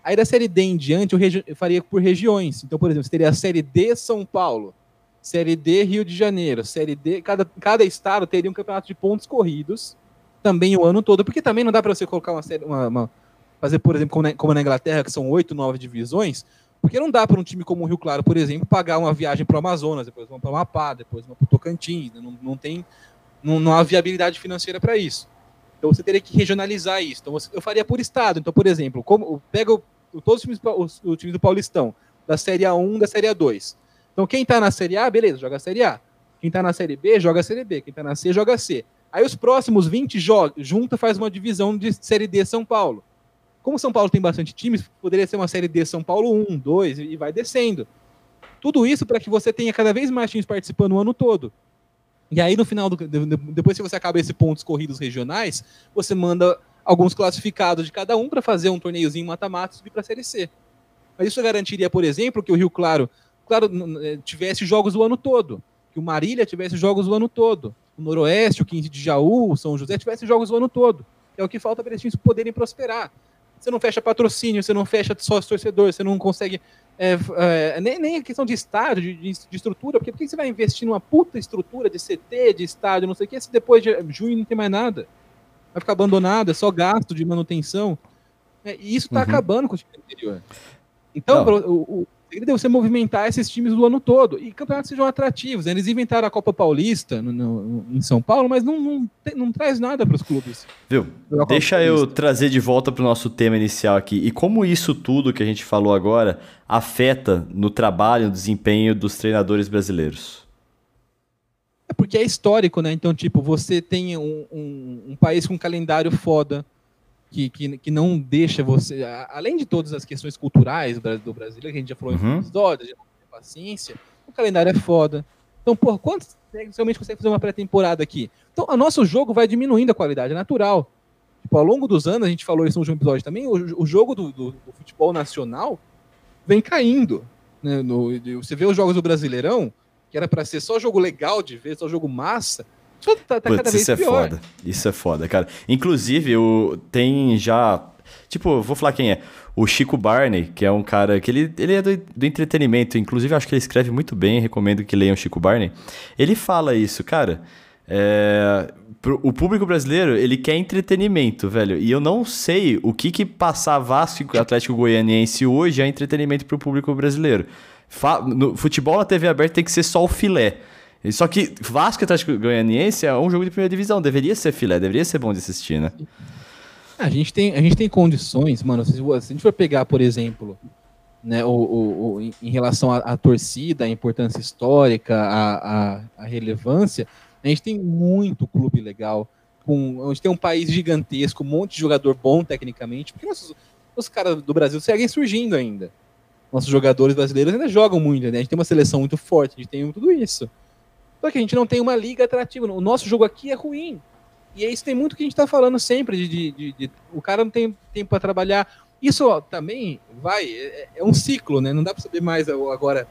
Aí da Série D em diante, eu, eu, faria por regiões. Então, por exemplo, você teria a Série D São Paulo, Série D Rio de Janeiro, Série D. Cada, cada estado teria um campeonato de pontos corridos também o ano todo, porque também não dá para você colocar uma série. Uma, uma, fazer, por exemplo, como na, como na Inglaterra, que são oito, nove divisões, porque não dá para um time como o Rio Claro, por exemplo, pagar uma viagem para o Amazonas, depois vão para o Amapá, depois vão para o Tocantins. Né? Não, não tem. Não, não há viabilidade financeira para isso. Então você teria que regionalizar isso. Então eu faria por estado. Então, por exemplo, como pega todos os times, os, os times do Paulistão, da Série A1, da Série A2. Então, quem tá na Série A, beleza, joga a Série A. Quem tá na Série B, joga a Série B. Quem tá na C, joga a C. Aí os próximos 20 joga, junta, faz uma divisão de Série D São Paulo. Como São Paulo tem bastante times, poderia ser uma Série D São Paulo 1, 2 e vai descendo. Tudo isso para que você tenha cada vez mais times participando o ano todo. E aí, no final, do, depois que você acaba esses pontos corridos regionais, você manda alguns classificados de cada um para fazer um torneiozinho mata-mata e subir para a Série C. Mas isso garantiria, por exemplo, que o Rio Claro, claro eh, tivesse jogos o ano todo, que o Marília tivesse jogos o ano todo, o Noroeste, o 15 de Jaú, o São José tivesse jogos o ano todo. É o que falta para times poderem prosperar. Você não fecha patrocínio, você não fecha sócio torcedor, você não consegue é, é, nem, nem a questão de estádio, de, de, de estrutura, porque por que você vai investir numa puta estrutura de CT, de estádio, não sei o que, se depois de junho não tem mais nada? vai ficar abandonado, é só gasto de manutenção. É, e isso está uhum. acabando com o time anterior. Então, o, o, segredo é você movimentar esses times do ano todo e campeonatos sejam atrativos. Eles inventaram a Copa Paulista no, no, em São Paulo, mas não, não, não traz nada para os clubes. Viu? Deixa eu trazer de volta para o nosso tema inicial aqui. E como isso tudo que a gente falou agora afeta no trabalho, no desempenho dos treinadores brasileiros? É porque é histórico, né? Então, tipo, você tem um, um, um país com um calendário foda, que, que, que, não deixa você. Além de todas as questões culturais do, do brasileiro, que a gente já falou uhum. em episódios, já paciência, o calendário é foda. Então, por quantos realmente consegue fazer uma pré-temporada aqui? Então, o nosso jogo vai diminuindo a qualidade, é natural. Tipo, ao longo dos anos, a gente falou isso no último episódio também, o, o jogo do, do, do, futebol nacional vem caindo. Né? No, você vê os jogos do Brasileirão, que era para ser só jogo legal de ver, só jogo massa, tá, tá Putz, cada vez isso é pior. é foda. Isso é foda, cara. Inclusive, o, tem já. Tipo, vou falar quem é. O Chico Barney, que é um cara que ele, ele é do, do entretenimento. Inclusive, acho que ele escreve muito bem. Recomendo que leiam o Chico Barney. Ele fala isso, cara. É, o público brasileiro, ele quer entretenimento, velho. E eu não sei o que que passar Vasco e Atlético Goianiense hoje é entretenimento pro público brasileiro. No futebol na TV aberta tem que ser só o filé. Só que Vasco e Atlético Goianiense é um jogo de primeira divisão. Deveria ser filé, deveria ser bom de assistir, né? A gente tem, a gente tem condições, mano. Se, a gente for pegar, por exemplo, né, o, o, o em relação à, torcida, a importância histórica, a, a, relevância, a gente tem muito clube legal. Com, a gente tem um país gigantesco, um monte de jogador bom tecnicamente, porque nossos, os caras do Brasil seguem surgindo ainda nossos jogadores brasileiros ainda jogam muito, né? A gente tem uma seleção muito forte, a gente tem tudo isso. Só que a gente não tem uma liga atrativa. O nosso jogo aqui é ruim. E é isso tem muito que a gente está falando sempre, de, de, de, de, o cara não tem tempo para trabalhar. Isso ó, também vai, é, é, um ciclo, né? Não dá para saber mais agora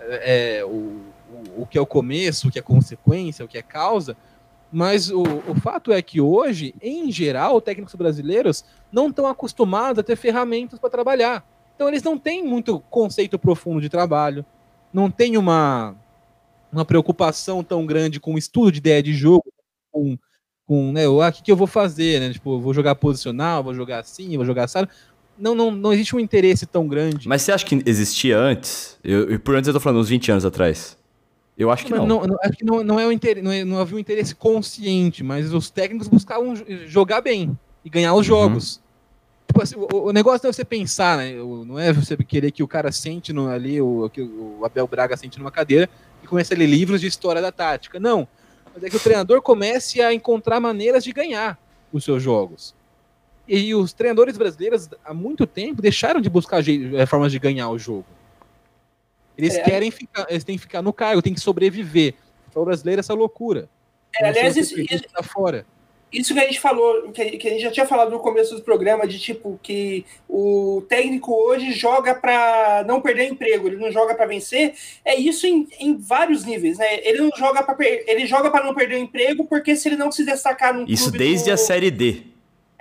é, é, o, o, o que é o começo, o que é consequência, o que é causa, mas o, o fato é que hoje, em geral, técnicos brasileiros não estão acostumados a ter ferramentas para trabalhar. Então eles não têm muito conceito profundo de trabalho, não tem uma, uma preocupação tão grande com o estudo de ideia de jogo, com, com né, o ah, que, que eu vou fazer, né? Tipo, vou jogar posicional, vou jogar assim, vou jogar assado. Não, não, não existe um interesse tão grande. Mas você acha que existia antes? Eu, eu- por antes eu tô falando uns 20 anos atrás. Eu acho que não. não, não- acho que não, não, é o interesse, não, é- não havia um interesse consciente, mas os técnicos buscavam jo- jogar bem e ganhar Uhum. os jogos. Tipo assim, o, o negócio não é você pensar, né? Não é você querer que o cara sente no, ali, o, que o Abel Braga sente numa cadeira e comece a ler livros de história da tática. Não. Mas é que o treinador comece a encontrar maneiras de ganhar os seus jogos. E os treinadores brasileiros, há muito tempo, deixaram de buscar eh, formas de ganhar o jogo. Eles É, querem ficar, eles têm que ficar no cargo, têm que sobreviver. O futebol brasileiro é essa loucura. É, aliás, isso- isso- tá fora. Isso que a gente falou, que a que a gente já tinha falado no começo do programa, de tipo, que o técnico hoje joga para não perder emprego, ele não joga para vencer, é isso em, em vários níveis, né? Ele não joga para ele joga para não perder o emprego, porque se ele não se destacar num Isso clube desde do- a Série D.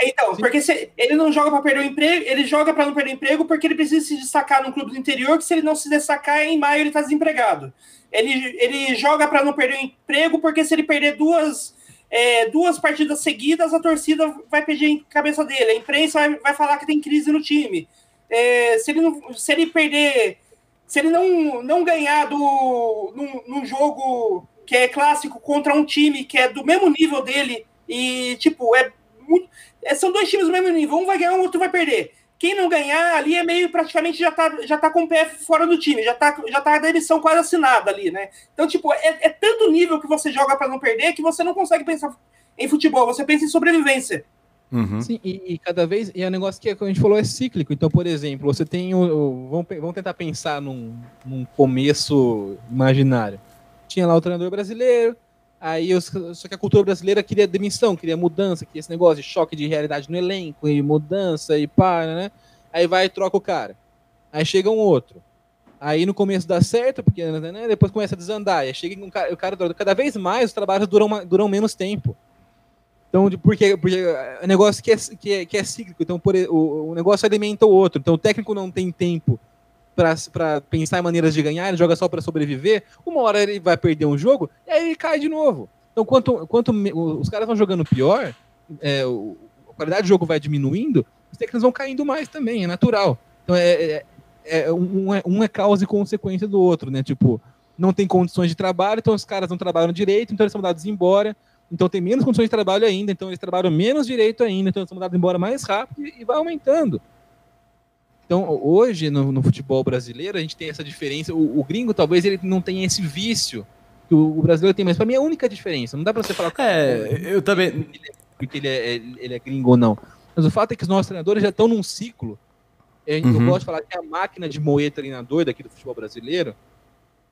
Então, porque se ele não joga para perder o emprego, ele joga para não perder o emprego porque ele precisa se destacar num clube do interior, que se ele não se destacar em maio ele tá desempregado. Ele, ele joga para não perder o emprego porque se ele perder duas é, duas partidas seguidas, a torcida vai pedir em cabeça dele, a imprensa vai, vai falar que tem crise no time. É, se, ele não, se ele perder, se ele não, não ganhar do, num, num jogo que é clássico contra um time que é do mesmo nível dele e, tipo, é muito. é, são dois times do mesmo nível, um vai ganhar, o outro vai perder. Quem não ganhar ali é meio praticamente já tá, já tá com o pé fora do time, já tá, já tá a demissão quase assinada ali, né? Então, tipo, é, é tanto nível que você joga para não perder que você não consegue pensar em futebol, você pensa em sobrevivência. Uhum. Sim, e, e cada vez. E é um negócio que, como a gente falou, é cíclico. Então, por exemplo, você tem o. o- vamos, vamos tentar pensar num, num começo imaginário. Tinha lá o treinador brasileiro, aí os, só que a cultura brasileira queria demissão, queria mudança, queria esse negócio de choque de realidade no elenco, e mudança, e pá, né? Aí vai e troca o cara. Aí chega um outro. Aí no começo dá certo, porque né, depois começa a desandar. Aí chega um cara, o cara cada vez mais os trabalhos duram, duram menos tempo. Então, porque, porque é um negócio que é, que é, que é cíclico, então por, e- o, o negócio alimenta o outro. Então o técnico não tem tempo para pensar em maneiras de ganhar, ele joga só para sobreviver. Uma hora ele vai perder um jogo e aí ele cai de novo. Então, quanto, quanto os caras vão jogando pior, é, a qualidade do jogo vai diminuindo, os técnicos vão caindo mais também, é natural. Então, é, é- é- um, é, um é causa e consequência do outro, né? Tipo, não tem condições de trabalho, então os caras não trabalham direito, então eles são mandados embora. Então tem menos condições de trabalho ainda, então eles trabalham menos direito ainda, então eles são mandados embora mais rápido e, e vai aumentando. Então, hoje, no, no futebol brasileiro, a gente tem essa diferença. O, o gringo, talvez, ele não tenha esse vício que o, o brasileiro tem, mas para mim é a única diferença. Não dá para você falar É, eu também. porque ele é, ele é gringo ou não. Mas o fato é que os nossos treinadores já estão num ciclo. Eu, eu Uhum. gosto de falar que é a máquina de moer treinador daqui do futebol brasileiro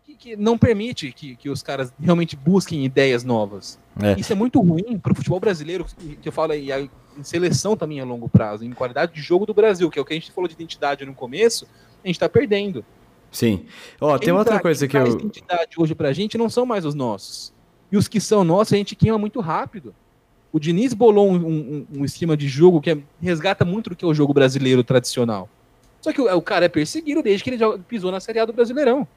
que, que não permite que, que os caras realmente busquem ideias novas. É. Isso é muito ruim para o futebol brasileiro, que eu falo a- em seleção também a longo prazo, em qualidade de jogo do Brasil, que é o que a gente falou de identidade no começo, a gente está perdendo. Sim. Ó, tem outra tra- coisa que eu. identidade hoje pra gente não são mais os nossos. E os que são nossos, a gente queima muito rápido. O Diniz bolou um, um- um esquema de jogo que é- resgata muito do que é o jogo brasileiro tradicional. Só que o, o cara é perseguido desde que ele pisou na Série A do Brasileirão.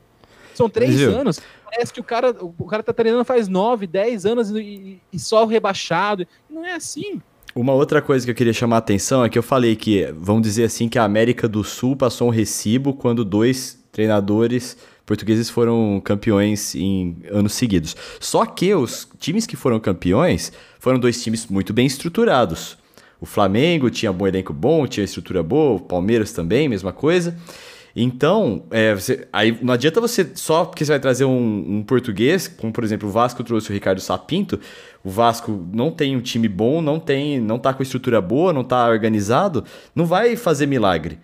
São três Brasil. anos. Parece que o cara, o cara tá treinando faz nove, dez anos e, e- e só rebaixado. Não é assim. Uma outra coisa que eu queria chamar a atenção é que eu falei que, vamos dizer assim, que a América do Sul passou um recibo quando dois treinadores portugueses foram campeões em anos seguidos. Só que os times que foram campeões foram dois times muito bem estruturados. O Flamengo tinha bom elenco bom, tinha estrutura boa, o Palmeiras também, mesma coisa. Então, é, você- aí não adianta você só porque você vai trazer um, um português, como por exemplo o Vasco trouxe o Ricardo Sapinto. O Vasco não tem um time bom, não tem, não tá com estrutura boa, não tá organizado, não vai fazer milagre.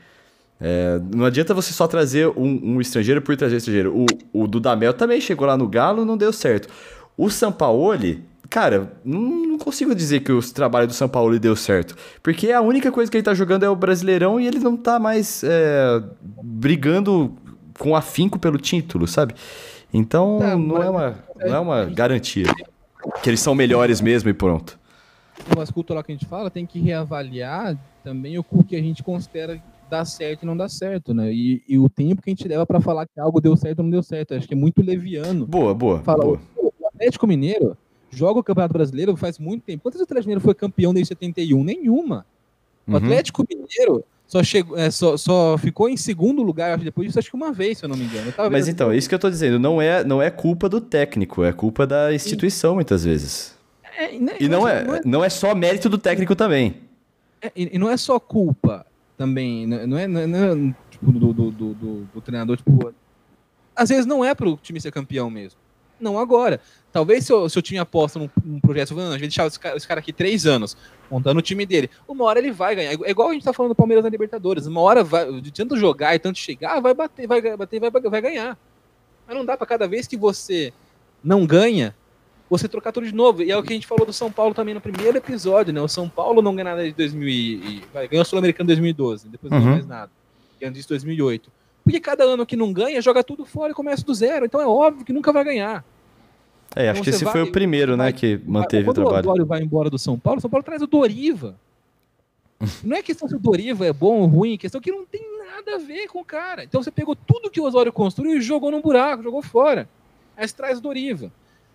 É, não adianta você só trazer um, um estrangeiro por trazer estrangeiro. O, o Dudamel também chegou lá no Galo, não deu certo. O Sampaoli, cara, não, não consigo dizer que o trabalho do Sampaoli deu certo. Porque a única coisa que ele tá jogando é o Brasileirão e ele não tá mais é, brigando com afinco pelo título, sabe? Então Tá, não, é uma, não é uma garantia que eles são melhores mesmo e pronto. o as cultural que a gente fala, tem que reavaliar também o que a gente considera dar certo e não dar certo, né? E, e o tempo que a gente leva pra falar que algo deu certo ou não deu certo. Acho que é muito leviano. Boa, boa. Fala, boa. o Atlético Mineiro joga o Campeonato Brasileiro faz muito tempo. Quantas vezes o Atlético Mineiro foi campeão desde 71? Nenhuma. O Uhum. Atlético Mineiro só, chegou, é, só, só ficou em segundo lugar depois disso, acho que uma vez, se eu não me engano. Mas então, é isso que eu tô dizendo, não é, não é culpa do técnico, é culpa da instituição muitas vezes. É, e não- E não eu acho é, não é só mérito do técnico também. É, e e não é só culpa também, né? não é, não é, não é, tipo, do, do, do, do- do treinador, tipo, às vezes não é pro time ser campeão mesmo. Não agora. Talvez se eu, se eu tinha aposta num, num projeto, "Não, a gente deixar esse cara, esse cara aqui três anos, montando o time dele, uma hora ele vai ganhar. É igual a gente tá falando do Palmeiras na Libertadores. Uma hora, vai, de tanto jogar e tanto chegar, vai bater, vai bater, vai, vai ganhar. Mas não dá pra cada vez que você não ganha, você trocar tudo de novo. E é o que a gente falou do São Paulo também no primeiro episódio, né? O São Paulo não ganha nada de 2000 e, e- vai, ganhou o Sul-Americano em 2012, depois não Uhum. mais nada. E antes disso 2008. Porque cada ano que não ganha, joga tudo fora e começa do zero. Então é óbvio que nunca vai ganhar. É, acho Então que você esse vai- foi o primeiro, né, vai- que manteve o Quando o trabalho. Osório vai embora do São Paulo, o São Paulo traz o Doriva. Não é questão se o Doriva é bom ou ruim, é questão que não tem nada a ver com o cara. Então você pegou tudo que o Osório construiu e jogou num buraco, jogou fora. Aí você traz o Doriva.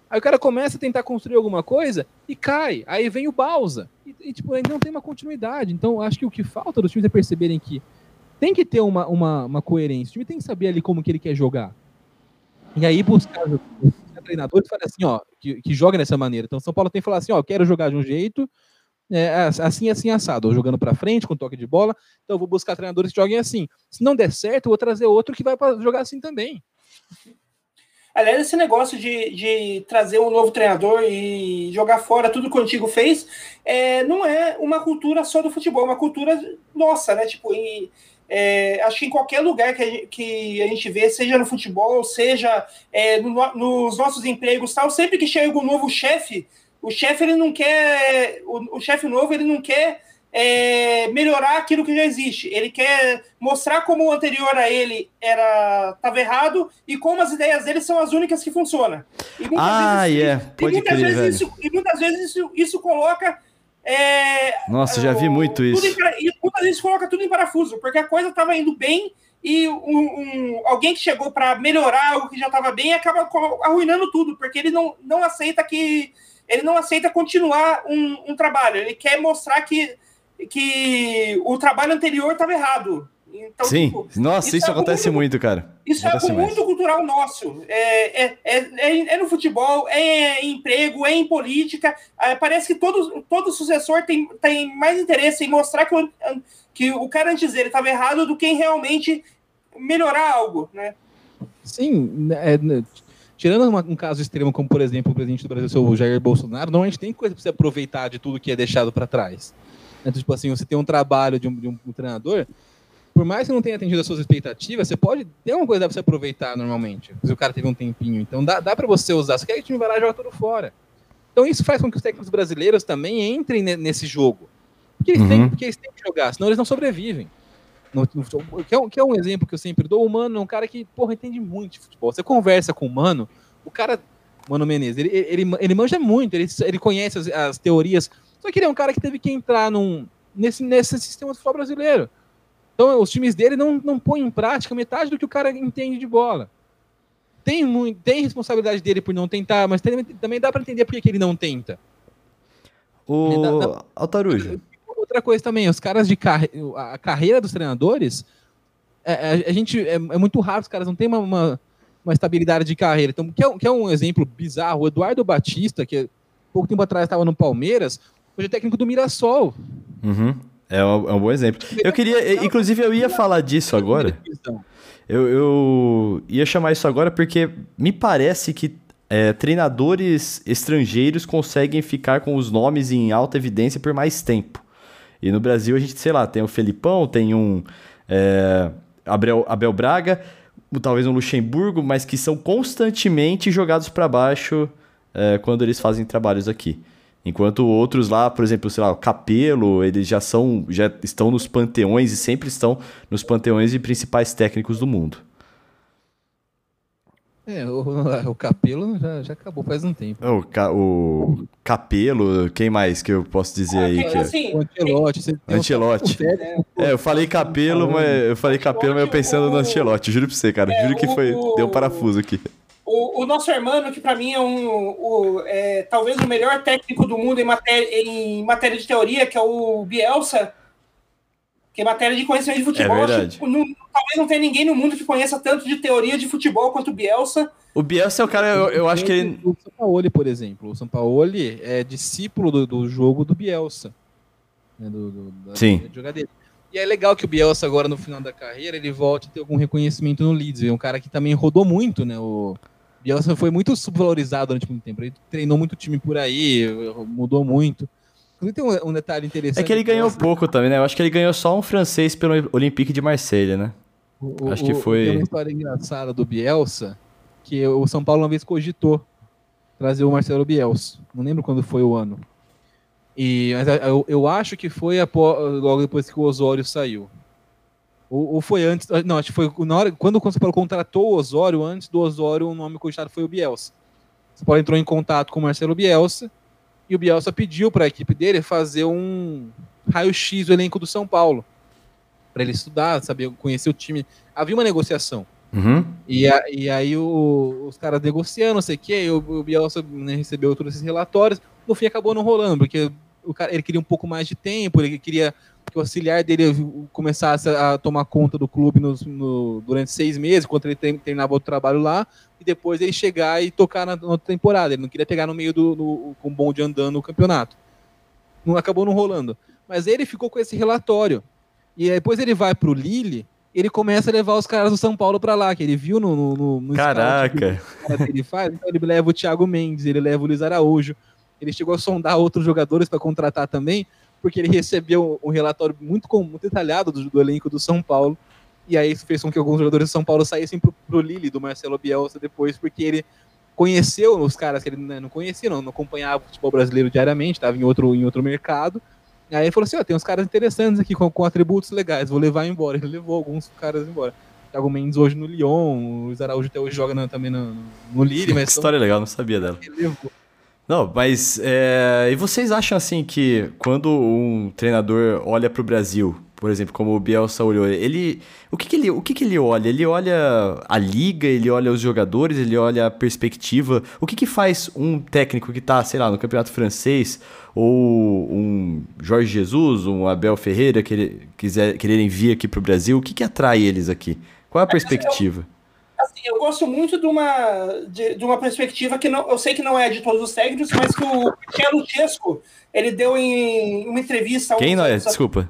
Aí o cara começa a tentar construir alguma coisa e cai. Aí vem o Balsa. E, e, tipo, não tem uma continuidade. Então acho que o que falta dos times é perceberem que tem que ter uma, uma, uma coerência. O time tem que saber ali como que ele quer jogar. E aí buscar, treinadores assim, ó, que, que joga dessa maneira. Então São Paulo tem que falar assim, ó, quero jogar de um jeito, é, assim, assim, assado, ou jogando pra frente, com toque de bola, então eu vou buscar treinadores que joguem assim. Se não der certo, eu vou trazer outro que vai jogar assim também. Aliás, esse negócio de, de trazer um novo treinador e jogar fora tudo que o antigo fez, é, não é uma cultura só do futebol, é uma cultura nossa, né? Tipo, em, é, acho que em qualquer lugar que a, gente, que a gente vê, seja no futebol, seja é, no, nos nossos empregos tal, sempre que chega um novo chefe, o chefe ele não quer, o, o chefe novo ele não quer é, melhorar aquilo que já existe. Ele quer mostrar como o anterior a ele era estava errado e como as ideias dele são as únicas que funcionam. E muitas Ah, vezes, é, pode e muitas crer, vezes isso, e muitas vezes isso, isso coloca é, Nossa, já vi muito isso. em e muitas vezes coloca tudo em parafuso, porque a coisa estava indo bem e um, um- alguém que chegou para melhorar algo que já estava bem acaba arruinando tudo, porque ele não, não aceita que ele não aceita continuar um, um trabalho, ele quer mostrar que, que o trabalho anterior estava errado. Então, Sim, tipo, nossa, isso isso, é acontece muito, cara. isso é Acontece algo mais. muito cultural nosso. É, é, é, é- é no futebol, é em emprego, é em política. É, parece que todo, todo sucessor tem, tem mais interesse em mostrar que o, que o cara antes dele estava errado do que em realmente melhorar algo, né? Sim, né, é, né, tirando uma- um caso extremo, como por exemplo o presidente do Brasil, seu Jair Bolsonaro, normalmente tem coisa para você aproveitar de tudo que é deixado para trás. Né, Tipo assim, você tem um trabalho de um, de um treinador, por mais que não tenha atendido as suas expectativas, você pode ter uma coisa para você aproveitar normalmente, se o cara teve um tempinho. Então dá, dá para você usar. Quer que o time vai lá e joga tudo fora. Então isso faz com que os técnicos brasileiros também entrem ne- nesse jogo. Porque eles, têm, Uhum. porque eles têm que jogar, senão eles não sobrevivem. No- no- que, é um, que é um exemplo que eu sempre dou. O Mano é um cara que, porra, entende muito de futebol. Você conversa com o Mano, o cara, Mano Menezes, ele, ele, ele manja muito, ele, ele conhece as, as teorias. Só que ele é um cara que teve que entrar num, nesse, nesse sistema de futebol brasileiro. Então, os times dele não, não põem em prática metade do que o cara entende de bola. Tem, muito, tem responsabilidade dele por não tentar, mas tem- também dá para entender por que que ele não tenta. O Dá- dá- Altarujo, Outra coisa também, os caras de carre... a carreira dos treinadores, é, é, a gente é, é muito raro, os caras não têm uma, uma, uma estabilidade de carreira. Então, que é, que é um exemplo bizarro, o Eduardo Batista, que pouco tempo atrás estava no Palmeiras, hoje é técnico do Mirassol. Uhum. É, um, é um bom exemplo. Eu queria, inclusive, eu ia falar disso agora. Eu, eu ia chamar isso agora porque me parece que é, treinadores estrangeiros conseguem ficar com os nomes em alta evidência por mais tempo. E no Brasil a gente, sei lá, tem o Felipão, tem um é, Abel, Abel Braga, talvez um Luxemburgo, mas que são constantemente jogados para baixo é, quando eles fazem trabalhos aqui. Enquanto outros lá, por exemplo, sei lá, o Capelo, eles já são, já estão nos panteões e sempre estão nos panteões de principais técnicos do mundo. É, o, o Capelo já, já acabou faz um tempo. O, ca, o Capelo, quem mais que eu posso dizer aí? Mas, Que... assim, O Antelote. Um- Ancelotti. É, eu falei Capelo, mas eu falei Capelo, mas eu pensando no Ancelotti, juro pra você, cara. É, Juro que foi. o- Deu um parafuso aqui. O, o nosso irmão, que pra mim é um, o, é, talvez o melhor técnico do mundo em matéria, em matéria de teoria, que é o Bielsa, que é matéria de conhecimento de futebol. É acho verdade. que não- talvez não tenha ninguém no mundo que conheça tanto de teoria de futebol quanto o Bielsa. O Bielsa é o cara, eu, eu acho que ele. O Sampaoli, por exemplo. O Sampaoli é discípulo do, do jogo do Bielsa. né, do, do, da, Sim. jogadeira. E é legal que o Bielsa, agora no final da carreira, ele volte a ter algum reconhecimento no Leeds. É um cara que também rodou muito, né? O Bielsa foi muito subvalorizado durante muito tempo. Ele treinou muito time por aí, mudou muito. Inclusive tem um, um detalhe interessante. É que ele ganhou Bielsa- pouco também, né? Eu acho que ele ganhou só um francês pelo Olympique de Marselha, né? O- Acho que foi- Tem uma história engraçada do Bielsa, que o São Paulo uma vez cogitou trazer o Marcelo Bielsa. Não lembro quando foi o ano. E, mas eu, eu acho que foi apó- logo depois que o Osório saiu. Ou, ou foi antes. Não, acho que foi na hora, quando o São Paulo contratou o Osório, antes do Osório, o nome cogitado foi o Bielsa. O São Paulo entrou em contato com o Marcelo Bielsa e o Bielsa pediu para a equipe dele fazer um raio-x do elenco do São Paulo. Para ele estudar, saber conhecer o time. Havia uma negociação. Uhum. E, a- e aí o- os caras negociando, não sei o quê, o, o Bielsa né, recebeu todos esses relatórios, no fim acabou não rolando, porque o cara, ele queria um pouco mais de tempo, ele queria que o auxiliar dele começasse a tomar conta do clube nos- no- durante seis meses, enquanto ele terminava o trabalho lá, e depois ele chegar e tocar na, na outra temporada. Ele não queria pegar no meio do no- com o bonde andando no campeonato. Não acabou não rolando. Mas ele ficou com esse relatório. E aí depois ele vai pro Lille, ele começa a levar os caras do São Paulo pra lá, que ele viu no, no, no, scout Caraca. cara dele faz. Então ele leva o Thiago Mendes, ele leva o Luiz Araújo. Ele chegou a sondar outros jogadores para contratar também, porque ele recebeu um relatório muito, muito detalhado do, do elenco do São Paulo. E aí isso fez com que alguns jogadores do São Paulo saíssem pro, pro Lille, do Marcelo Bielsa, depois, porque ele conheceu os caras que ele né, não conhecia, não, não acompanhava o futebol brasileiro diariamente, estava em outro, em outro mercado. E aí ele falou assim: ó, tem uns caras interessantes aqui com, com atributos legais, vou levar embora. Ele levou alguns caras embora. Thiago Mendes hoje no Lyon, o Luiz Araújo até hoje joga na- também no, no Lille, Que mas são- história legal, não sabia dela. ele levou. Não, mas é, e vocês acham assim que quando um treinador olha pro Brasil, por exemplo, como o Bielsa olhou, ele o que, que ele o que, que ele olha? Ele olha a liga, ele olha os jogadores, ele olha a perspectiva. O que que faz um técnico que tá, sei lá, no campeonato francês ou um Jorge Jesus, um Abel Ferreira que ele quiser quererem vir aqui pro Brasil? O que que atrai eles aqui? Qual é a perspectiva? Assim, eu gosto muito de uma, de, de uma perspectiva que não, eu sei que não é de todos os técnicos, mas que o Cristiano Luchesco, ele deu em uma entrevista... Quem não é? Desculpa.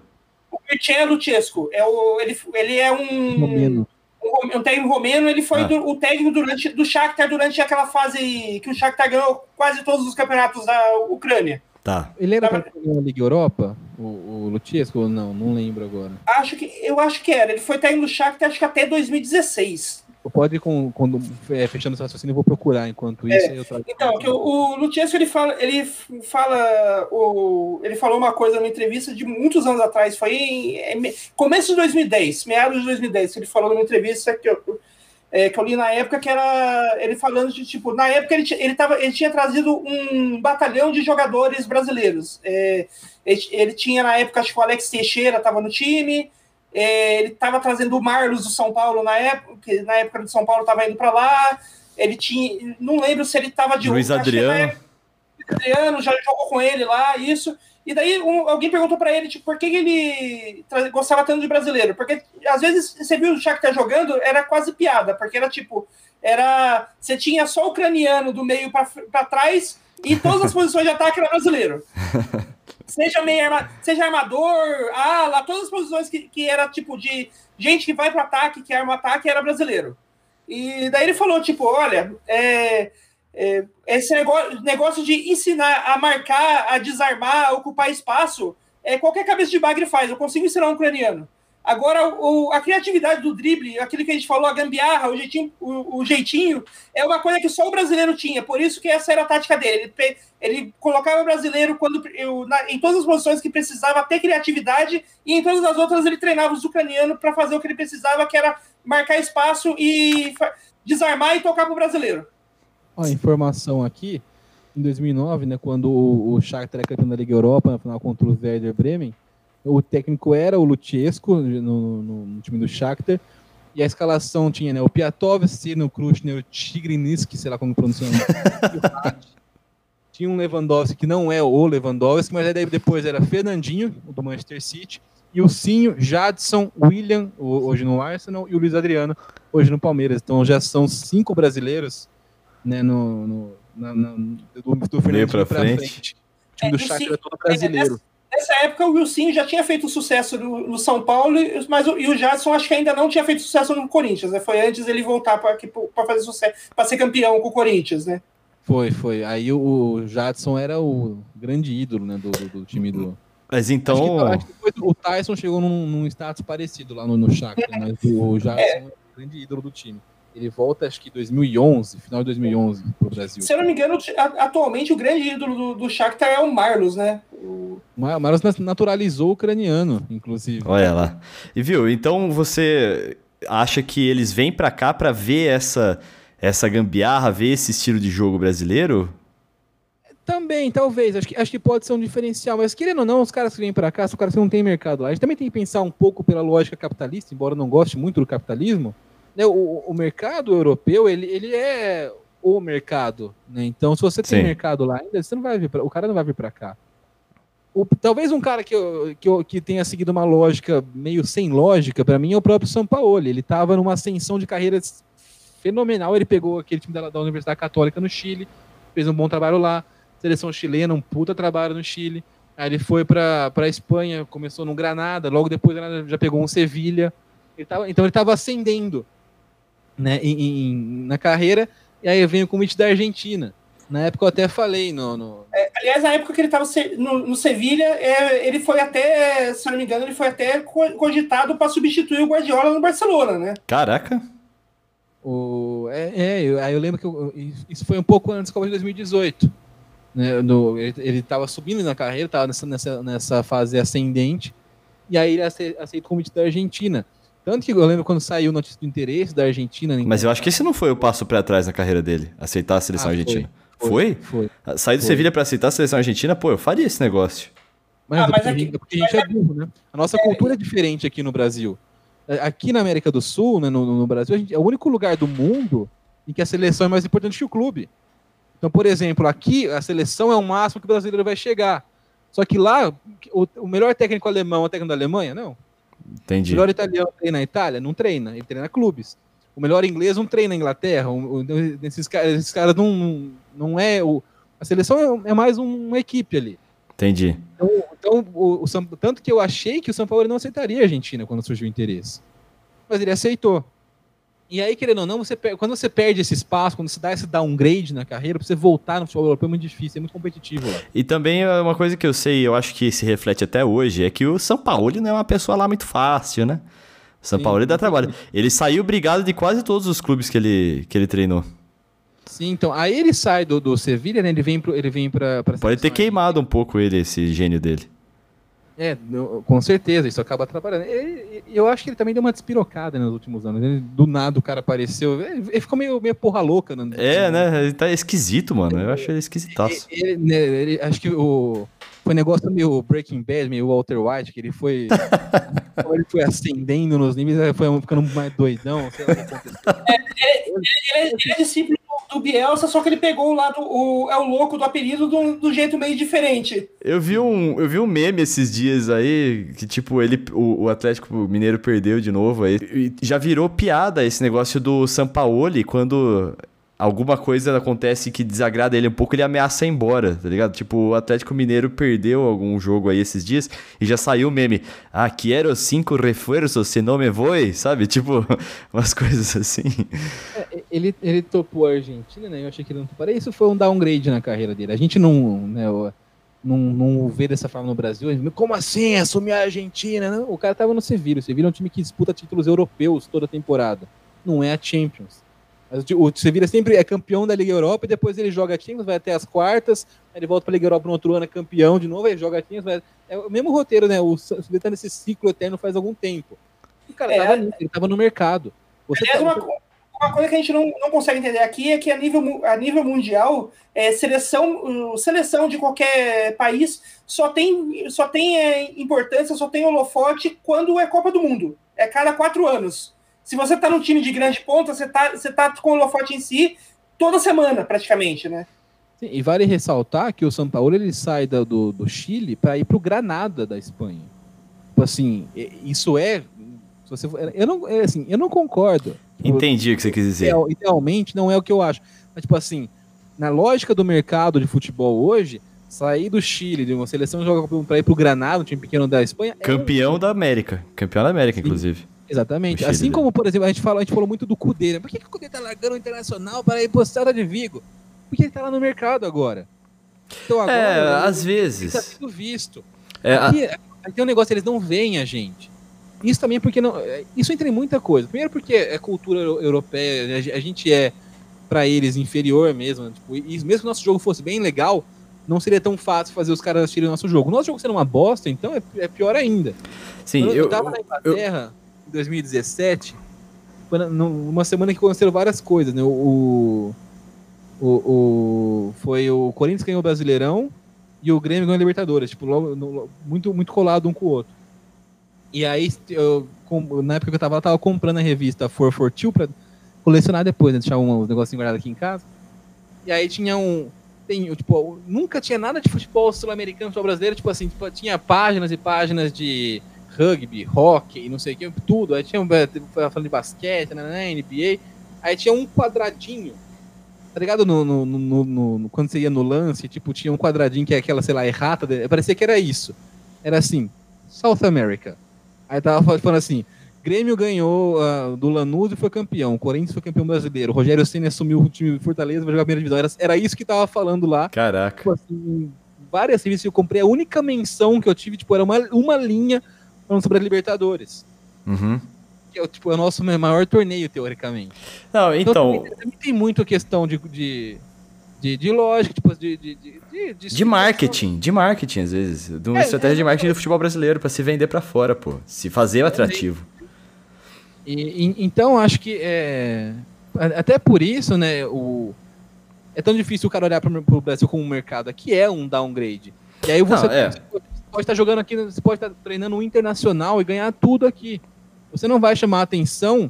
O Cristiano Luchesco, é o, ele, ele é um, Romeno. um, um técnico romeno, ele foi Ah. do- o técnico durante, do Shakhtar durante aquela fase que o Shakhtar ganhou quase todos os campeonatos da Ucrânia. Tá. Ele era pra na Liga Europa? O, o Luchesco ou não? Não lembro agora. Acho que, eu acho que era, ele foi técnico do Shakhtar acho que até 2016. Pode ir com, quando é, fechando esse raciocínio, eu vou procurar enquanto isso. trago. Então, que o, o Luchesco, ele fala, ele fala, o, ele falou uma coisa numa entrevista de muitos anos atrás, foi em, é, me- começo de 2010, meados de 2010, que ele falou numa entrevista que eu, é, que eu li na época, que era ele falando de, tipo, na época ele, ele, tava, ele tinha trazido um batalhão de jogadores brasileiros. É, ele, ele tinha, na época, acho que o Alex Teixeira estava no time, é, ele estava trazendo o Marlos do São Paulo na época, que na época do São Paulo estava indo para lá, ele tinha, não lembro se ele estava de Luiz que na Adriano. Adriano já jogou com ele lá, isso. E daí um- alguém perguntou pra ele, tipo, por que ele gostava tanto de brasileiro? Porque às vezes você viu o Shakhtar jogando, era quase piada, porque era tipo, era você tinha só o ucraniano do meio pra trás e todas as posições de ataque era brasileiro. Seja meio arma, seja armador, ala, todas as posições que, que era tipo de gente que vai pro ataque, que arma ataque, era brasileiro. E daí ele falou, tipo, olha, é, é, esse negócio, negócio de ensinar a marcar, a desarmar, a ocupar espaço, é, qualquer cabeça de bagre faz. Eu consigo ensinar um ucraniano. Agora, o, a criatividade do drible, aquilo que a gente falou, a gambiarra, o jeitinho, o, o jeitinho, é uma coisa que só o brasileiro tinha. Por isso que essa era a tática dele. Ele, ele colocava o brasileiro quando, eu, na- em todas as posições que precisava ter criatividade, e em todas as outras ele treinava os ucranianos para fazer o que ele precisava, que era marcar espaço e desarmar e tocar pro brasileiro. Ó, informação aqui, em 2009, né, quando o, o Shakhtar é campeão da Liga Europa, na final contra o Werder Bremen, o técnico era o Luchesco, no, no- no time do Shakhtar, e a escalação tinha né, o Piatovski, o Krusner, o Tigrinski, sei lá como pronuncia o nome, e o Hatt. Tinha um Lewandowski que não é o Lewandowski, mas aí depois era Fernandinho, o do Manchester City, e o Cinho, Jadson, William, hoje no Arsenal, e o Luiz Adriano, hoje no Palmeiras. Então já são cinco brasileiros né, no, no, na, na- do, do Fernandinho pra pra frente. frente. O time do É, Shakhtar é todo brasileiro. Nessa época, o Wilson já tinha feito sucesso no, no São Paulo, mas o, e o Jadson acho que ainda não tinha feito sucesso no Corinthians, né? Foi antes ele voltar para fazer sucesso, para ser campeão com o Corinthians, né? Foi, foi. Aí o, o Jadson era o grande ídolo né, do, do, do time do. Mas Acho que, então. acho que o Tyson chegou num, num status parecido lá no, no Shakhtar, mas o Jadson é o grande ídolo do time. Ele volta, acho que 2011, final de 2011, pro Brasil. Se eu não me engano, atualmente o grande ídolo do, do Shakhtar é o Marlos, né? O- O Mar- Marlos naturalizou o ucraniano, inclusive. Olha lá. E viu, então você acha que eles vêm pra cá pra ver essa essa gambiarra, ver esse estilo de jogo brasileiro? Também, talvez. Acho que, acho que pode ser um diferencial. Mas querendo ou não, os caras que vêm pra cá são caras que não têm mercado lá. A gente também tem que pensar um pouco pela lógica capitalista, embora eu não goste muito do capitalismo. Né, O, o mercado europeu, ele, ele é o mercado. Né? Então, se você tem Sim. mercado lá ainda, você não vai vir pra, o cara não vai vir pra cá. O- talvez um cara que, que, que tenha seguido uma lógica meio sem lógica, pra mim, é o próprio Sampaoli. Ele tava numa ascensão de carreira fenomenal. Ele pegou aquele time da, da Universidade Católica no Chile, fez um bom trabalho lá. Seleção chilena, um puta trabalho no Chile. Aí ele foi pra, pra Espanha, começou no Granada, logo depois já pegou um Sevilha. Ele tava, então ele tava ascendendo né, em- em- na carreira, e aí veio o convite da Argentina. Na época eu até falei no. no- Aliás, na época que ele estava no, no Sevilha, é, ele foi até, se não me engano, ele foi até co- cogitado para substituir o Guardiola no Barcelona, né? Caraca. o, é, é, eu, aí eu lembro que eu- isso foi um pouco antes da Copa de 2018. Né, no- ele, ele tava subindo na carreira, tava nessa, nessa, nessa fase ascendente, e aí ele ace- aceita o convite da Argentina. Tanto que eu lembro quando saiu notícia do interesse da Argentina. Mas eu acho que esse não foi o passo pra trás na carreira dele, aceitar a seleção Ah, foi. argentina. Foi? Foi. Sair do Foi. Sevilha pra aceitar a seleção argentina, pô, eu faria esse negócio. Mas, Ah, é mas porque, a aqui- gente- é porque a gente é burro, né? A nossa cultura é diferente aqui no Brasil. É, Aqui na América do Sul, né, no, no Brasil, a gente, é o único lugar do mundo em que a seleção é mais importante que o clube. Então, por exemplo, aqui a seleção é o máximo que o brasileiro vai chegar. Só que lá, o, o melhor técnico alemão é o técnico da Alemanha? Não. O Entendi. melhor italiano treina na Itália? Não treina. Ele treina clubes. O melhor inglês não treina na Inglaterra. O- o- esses, caras, esses caras não, não, é. O, a seleção é, é mais um- uma equipe ali. Entendi. Então, então, o, o tanto que eu achei que o São Paulo não aceitaria a Argentina quando surgiu o interesse. Mas ele aceitou. E aí, querendo ou não, você quando você perde esse espaço, quando você dá esse downgrade na carreira, pra você voltar no futebol europeu é muito difícil, é muito competitivo lá. E também é uma coisa que eu sei, eu acho que se reflete até hoje, é que o São Paulo não é uma pessoa lá muito fácil, né? O São Sim, Paulo dá trabalho. Ele saiu brigado de quase todos os clubes que ele, que ele treinou. Sim, então, aí ele sai do, do Sevilha, né? Ele vem, pro, ele vem pra, pra Pode ter queimado um pouco ele, esse gênio dele. É, no- com certeza, isso acaba atrapalhando. Ele- eu acho que ele também deu uma despirocada nos últimos anos. Ele- do nada o cara apareceu. Ele, ele ficou meio, meio porra louca. Né? É, né? Ele tá esquisito, mano. Eu acho ele esquisitaço. Ele, né, ele- acho que o. Foi um negócio meio Breaking Bad, meio Walter White, que ele foi. como ele foi ascendendo nos níveis, foi ficando mais doidão. Sei lá o que aconteceu. Ele é, ele é discípulo do Bielsa, só que ele pegou o lado, o, é o louco do apelido do, do jeito meio diferente. Eu vi um, eu vi um meme esses dias aí que tipo ele o, o Atlético Mineiro perdeu de novo aí já virou piada esse negócio do Sampaoli quando alguma coisa acontece que desagrada ele um pouco, ele ameaça ir embora, tá ligado? Tipo, o Atlético Mineiro perdeu algum jogo aí esses dias e já saiu o meme. Ah, quero cinco reforços, se não me voe, sabe? Tipo, umas coisas assim. É, ele, ele topou a Argentina, né? Eu achei que ele não toparia. Isso foi um downgrade na carreira dele. A gente não, né, não, não vê dessa forma no Brasil. Como assim? Assumir a Argentina? Não, o cara tava no Sevilha. O Sevilha é um time que disputa títulos europeus toda temporada. Não é a Champions. Mas o- O Sevilha sempre é campeão da Liga Europa e depois ele joga a Champions, vai até as quartas, aí ele volta pra Liga Europa no outro ano, é campeão de novo, aí joga a Champions. Vai... É o mesmo roteiro, né? O Sevilha tá nesse ciclo eterno faz algum tempo. E cara É. tava ele tava no mercado. Você Aliás, tá- uma, uma coisa que a gente não, não consegue entender aqui é que a nível, a nível mundial, é, seleção, uh, seleção de qualquer país só tem, só tem é, importância, só tem holofote quando é Copa do Mundo. É cada quatro anos. Se você tá num time de grande ponta, você tá, você tá com o holofote em si toda semana, praticamente, né? Sim, e vale ressaltar que o São Paulo ele sai da- do, do Chile para ir pro Granada da Espanha. Tipo assim, isso é. se você for- eu não, é assim, eu não concordo. Entendi o que você quis dizer. ideal- idealmente não é o que eu acho. Mas, tipo assim, na lógica do mercado de futebol hoje, sair do Chile, de uma seleção jogar para ir pro Granada, um time pequeno da Espanha. é- Campeão da América. Campeão da América, inclusive. Exatamente. Assim né? como, por exemplo, a gente, fala, a gente falou muito do Cudê, né? Por que, que o Cudê tá largando o Internacional para ir pro de Vigo? Porque ele tá lá no mercado agora. Então agora. É, ele- às ele tá vezes. sendo visto. É, a- Aqui, aqui é um negócio, eles não veem a gente. Isso também porque não. é, Isso entra em muita coisa. Primeiro porque é cultura euro- europeia, a ge- a gente é, pra eles, inferior mesmo. Tipo, e mesmo que o nosso jogo fosse bem legal, não seria tão fácil fazer os caras assistirem o nosso jogo. O nosso jogo sendo uma bosta, então é, é pior ainda. sim, Quando eu, tava na Inglaterra, em 2017, foi na- numa semana que aconteceram várias coisas, né? O, o, o- foi o Corinthians ganhou o Brasileirão e o Grêmio ganhou a Libertadores, tipo, logo- no- muito, muito colado um com o outro. E aí, eu, na época que eu tava lá, tava comprando a revista 442 pra colecionar depois, né? Deixar um negocinho guardado aqui em casa. E aí tinha um. Tem, tipo, nunca tinha nada de futebol sul-americano, futebol brasileiro, tipo assim, tipo, tinha páginas e páginas de rugby, hockey, não sei o que, tudo. Aí tinha um falando de basquete, né, né, NBA. Aí tinha um quadradinho. Tá ligado? No, no, no- no- quando você ia no lance, tipo, tinha um quadradinho que é aquela, sei lá, errata. Parecia que era isso. Era assim, South America. Aí tava falando assim, Grêmio ganhou ah, do Lanús e foi campeão. Corinthians foi campeão brasileiro. Rogério Senna assumiu o time de Fortaleza vai jogar a primeira divisão. Era, era isso que tava falando lá. Caraca. Tipo assim, várias revistas que eu comprei. A única menção que eu tive, tipo, era uma, uma linha falando sobre a Libertadores. Uhum. Que é, o, tipo, é o nosso maior torneio, teoricamente. Não, então, também, também tem muito questão de, de, de, de lógica, tipo, de, de, de, de, de de marketing, de marketing, às vezes. De uma É, estratégia de é, marketing do futebol brasileiro, pra se vender pra fora, pô. Se fazer atrativo. E, e- então, acho que é. Até por isso, né, o. É tão difícil o cara olhar para o Brasil como um mercado. Aqui é um downgrade. E aí você, Não, é. Pode estar jogando aqui, você pode estar treinando um internacional e ganhar tudo aqui. Você não vai chamar atenção,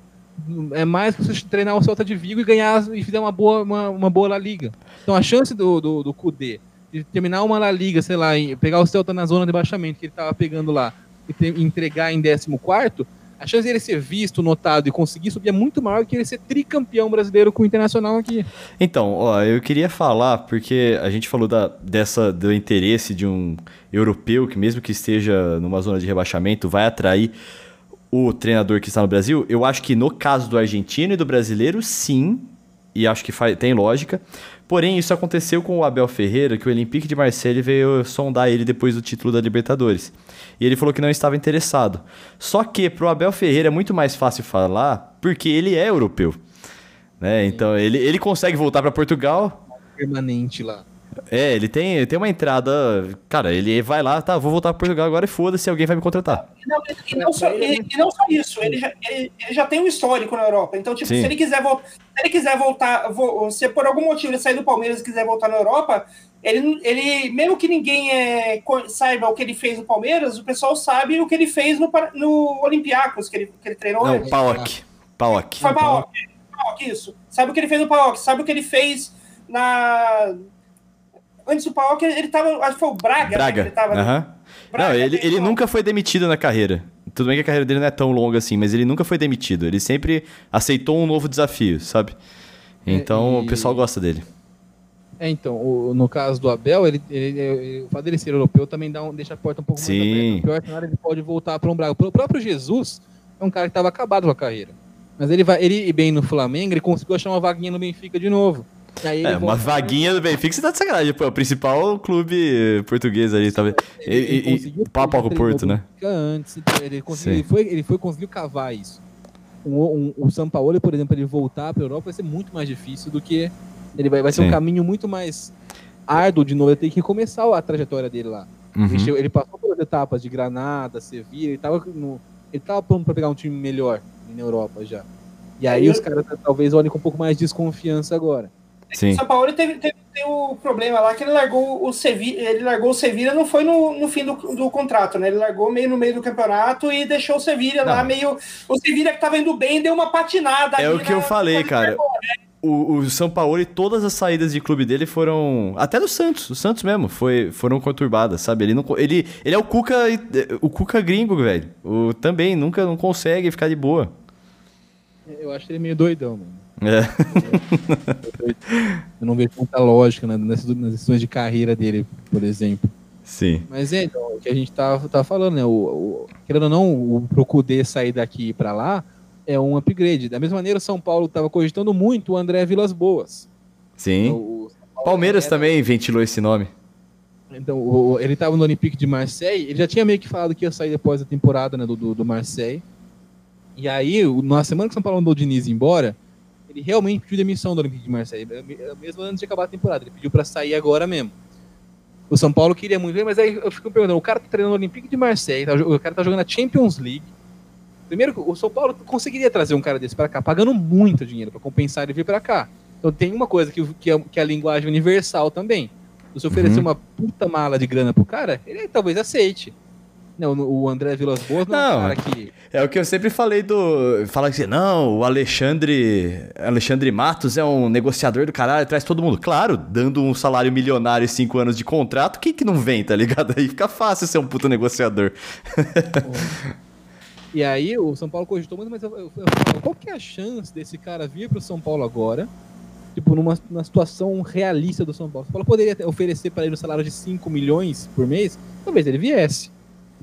é mais que você treinar o Celta de Vigo e ganhar e fizer uma boa, uma, uma boa La Liga. Então a chance do, do, do Kudê de terminar uma La Liga, sei lá, pegar o Celta na zona de baixamento que ele estava pegando lá e entregar em 14, a chance dele ser visto, notado e conseguir subir é muito maior que ele ser tricampeão brasileiro com o Internacional aqui. Então, ó, eu queria falar, porque a gente falou da, dessa, do interesse de um europeu que, mesmo que esteja numa zona de rebaixamento, vai atrair o treinador que está no Brasil. Eu acho que no caso do argentino e do brasileiro, sim, e acho que faz, tem lógica. Porém, isso aconteceu com o Abel Ferreira, que o Olympique de Marseille veio sondar ele depois do título da Libertadores. E ele falou que não estava interessado. Só que pro Abel Ferreira é muito mais fácil falar, porque ele é europeu. Né? Então, ele, ele consegue voltar para Portugal, Permanente lá. É, ele tem, ele tem uma entrada. Cara, ele vai lá, tá, vou voltar para Portugal agora e foda-se, alguém vai me contratar. Não, e, não só, e, e não só isso, ele já, ele, ele já tem um histórico na Europa. Então, tipo, Sim. se ele quiser voltar, se ele quiser voltar, vo- se por algum motivo ele sair do Palmeiras e quiser voltar na Europa, ele, ele mesmo que ninguém é, saiba o que ele fez no Palmeiras, o pessoal sabe o que ele fez no, no Olympiacos, que ele, que ele treinou Não, antes. Paok. Paok. Foi Paok. Paok, isso. Sabe o que ele fez no Paok, sabe o que ele fez na. Antes do Paok, ele tava. Acho que foi o Braga, né, que Braga. ele tava. Aham. Braga, Não, ele, ele nunca foi demitido na carreira. Tudo bem que a carreira dele não é tão longa assim, mas ele nunca foi demitido. Ele sempre aceitou um novo desafio, sabe? Então e- o pessoal gosta dele. É, então, o- no caso do Abel, ele, ele- ele- o fato dele ser europeu também dá um- deixa a porta um pouco Sim. mais aberta. Pior cenário, ele pode voltar para um Braga. O próprio Jesus é um cara que estava acabado com a carreira. Mas ele vai, ele bem no Flamengo, ele conseguiu achar uma vaguinha no Benfica de novo. Aí ele É, uma volta- vaguinha do Benfica, você tá de sacanagem. Pô, é o principal clube português ali, talvez. E, Ele e, conseguiu- e papo ele ao já Porto, né? o Antes, então ele, conseguiu, ele, foi, ele foi conseguiu cavar isso. Um, um, o São Paulo, por exemplo, ele voltar para a Europa vai ser muito mais difícil do que. Ele vai, vai ser Sim. um caminho muito mais árduo de novo. Ele tem que começar a trajetória dele lá. Uhum. Ele, chegou- ele passou pelas etapas de Granada, Sevilha, ele tava, no, ele tava pronto para pegar um time melhor na Europa já. E aí os caras talvez olhem com um pouco mais de desconfiança agora. Sim. O São Paulo teve, teve, teve o problema lá que ele largou o Sevilla, ele largou o Sevilla, não foi no, no fim do, do contrato, né? Ele largou meio no meio do campeonato e deixou o Sevilla lá Não. meio. O Sevilla que tava indo bem deu uma patinada. É ali o que eu na- falei, quando cara. né? O, o São Paulo e todas as saídas de clube dele foram. Até do Santos, o Santos mesmo, foi, foram conturbadas, sabe? Ele, não, ele, ele é o Cuca, o Cuca gringo, velho. O, também nunca não consegue ficar de boa. Eu acho ele meio doidão, mano. É. Eu não vejo muita lógica né, nessas, nas decisões de carreira dele, por exemplo. Sim. Mas é, então, o que a gente tava, tava falando, né? O, o- querendo ou não, o Procudê sair daqui pra lá é um upgrade. Da mesma maneira, o São Paulo tava cogitando muito o André Vilas Boas. Sim. Então, o Palmeiras era- também ventilou esse nome. Então, ele tava no Olympique de Marseille, ele já tinha meio que falado que ia sair depois da temporada né, do, do, do Marseille. E aí, na semana que o São Paulo mandou o Diniz embora, ele realmente pediu demissão do Olympique de Marseille, eh, mesmo antes de acabar a temporada. Ele pediu pra sair agora mesmo. O São Paulo queria muito ele, mas aí eu fico perguntando, o cara tá treinando no Olympique de Marseille, tá o cara tá jogando a Champions League. Primeiro, o São Paulo conseguiria trazer um cara desse pra cá, pagando muito dinheiro pra compensar ele vir pra cá. Então tem uma coisa que, que, é, que é a linguagem universal também. Se você oferecer Uhum. uma puta mala de grana pro cara, ele talvez aceite. Não, o André Vilas Boas não, é Não, um cara que. É o que eu sempre falei do. Fala que não, o Alexandre. Alexandre Matos é um negociador do caralho, traz todo mundo. Claro, dando um salário milionário e cinco anos de contrato, quem que não vem, tá ligado? Aí fica fácil ser um puta negociador. E aí o São Paulo cogitou muito, mas eu, eu, eu falo, qual que é a chance desse cara vir pro São Paulo agora? Tipo, numa, numa situação realista do São Paulo. O São Paulo poderia oferecer para ele um salário de 5 milhões por mês, talvez ele viesse.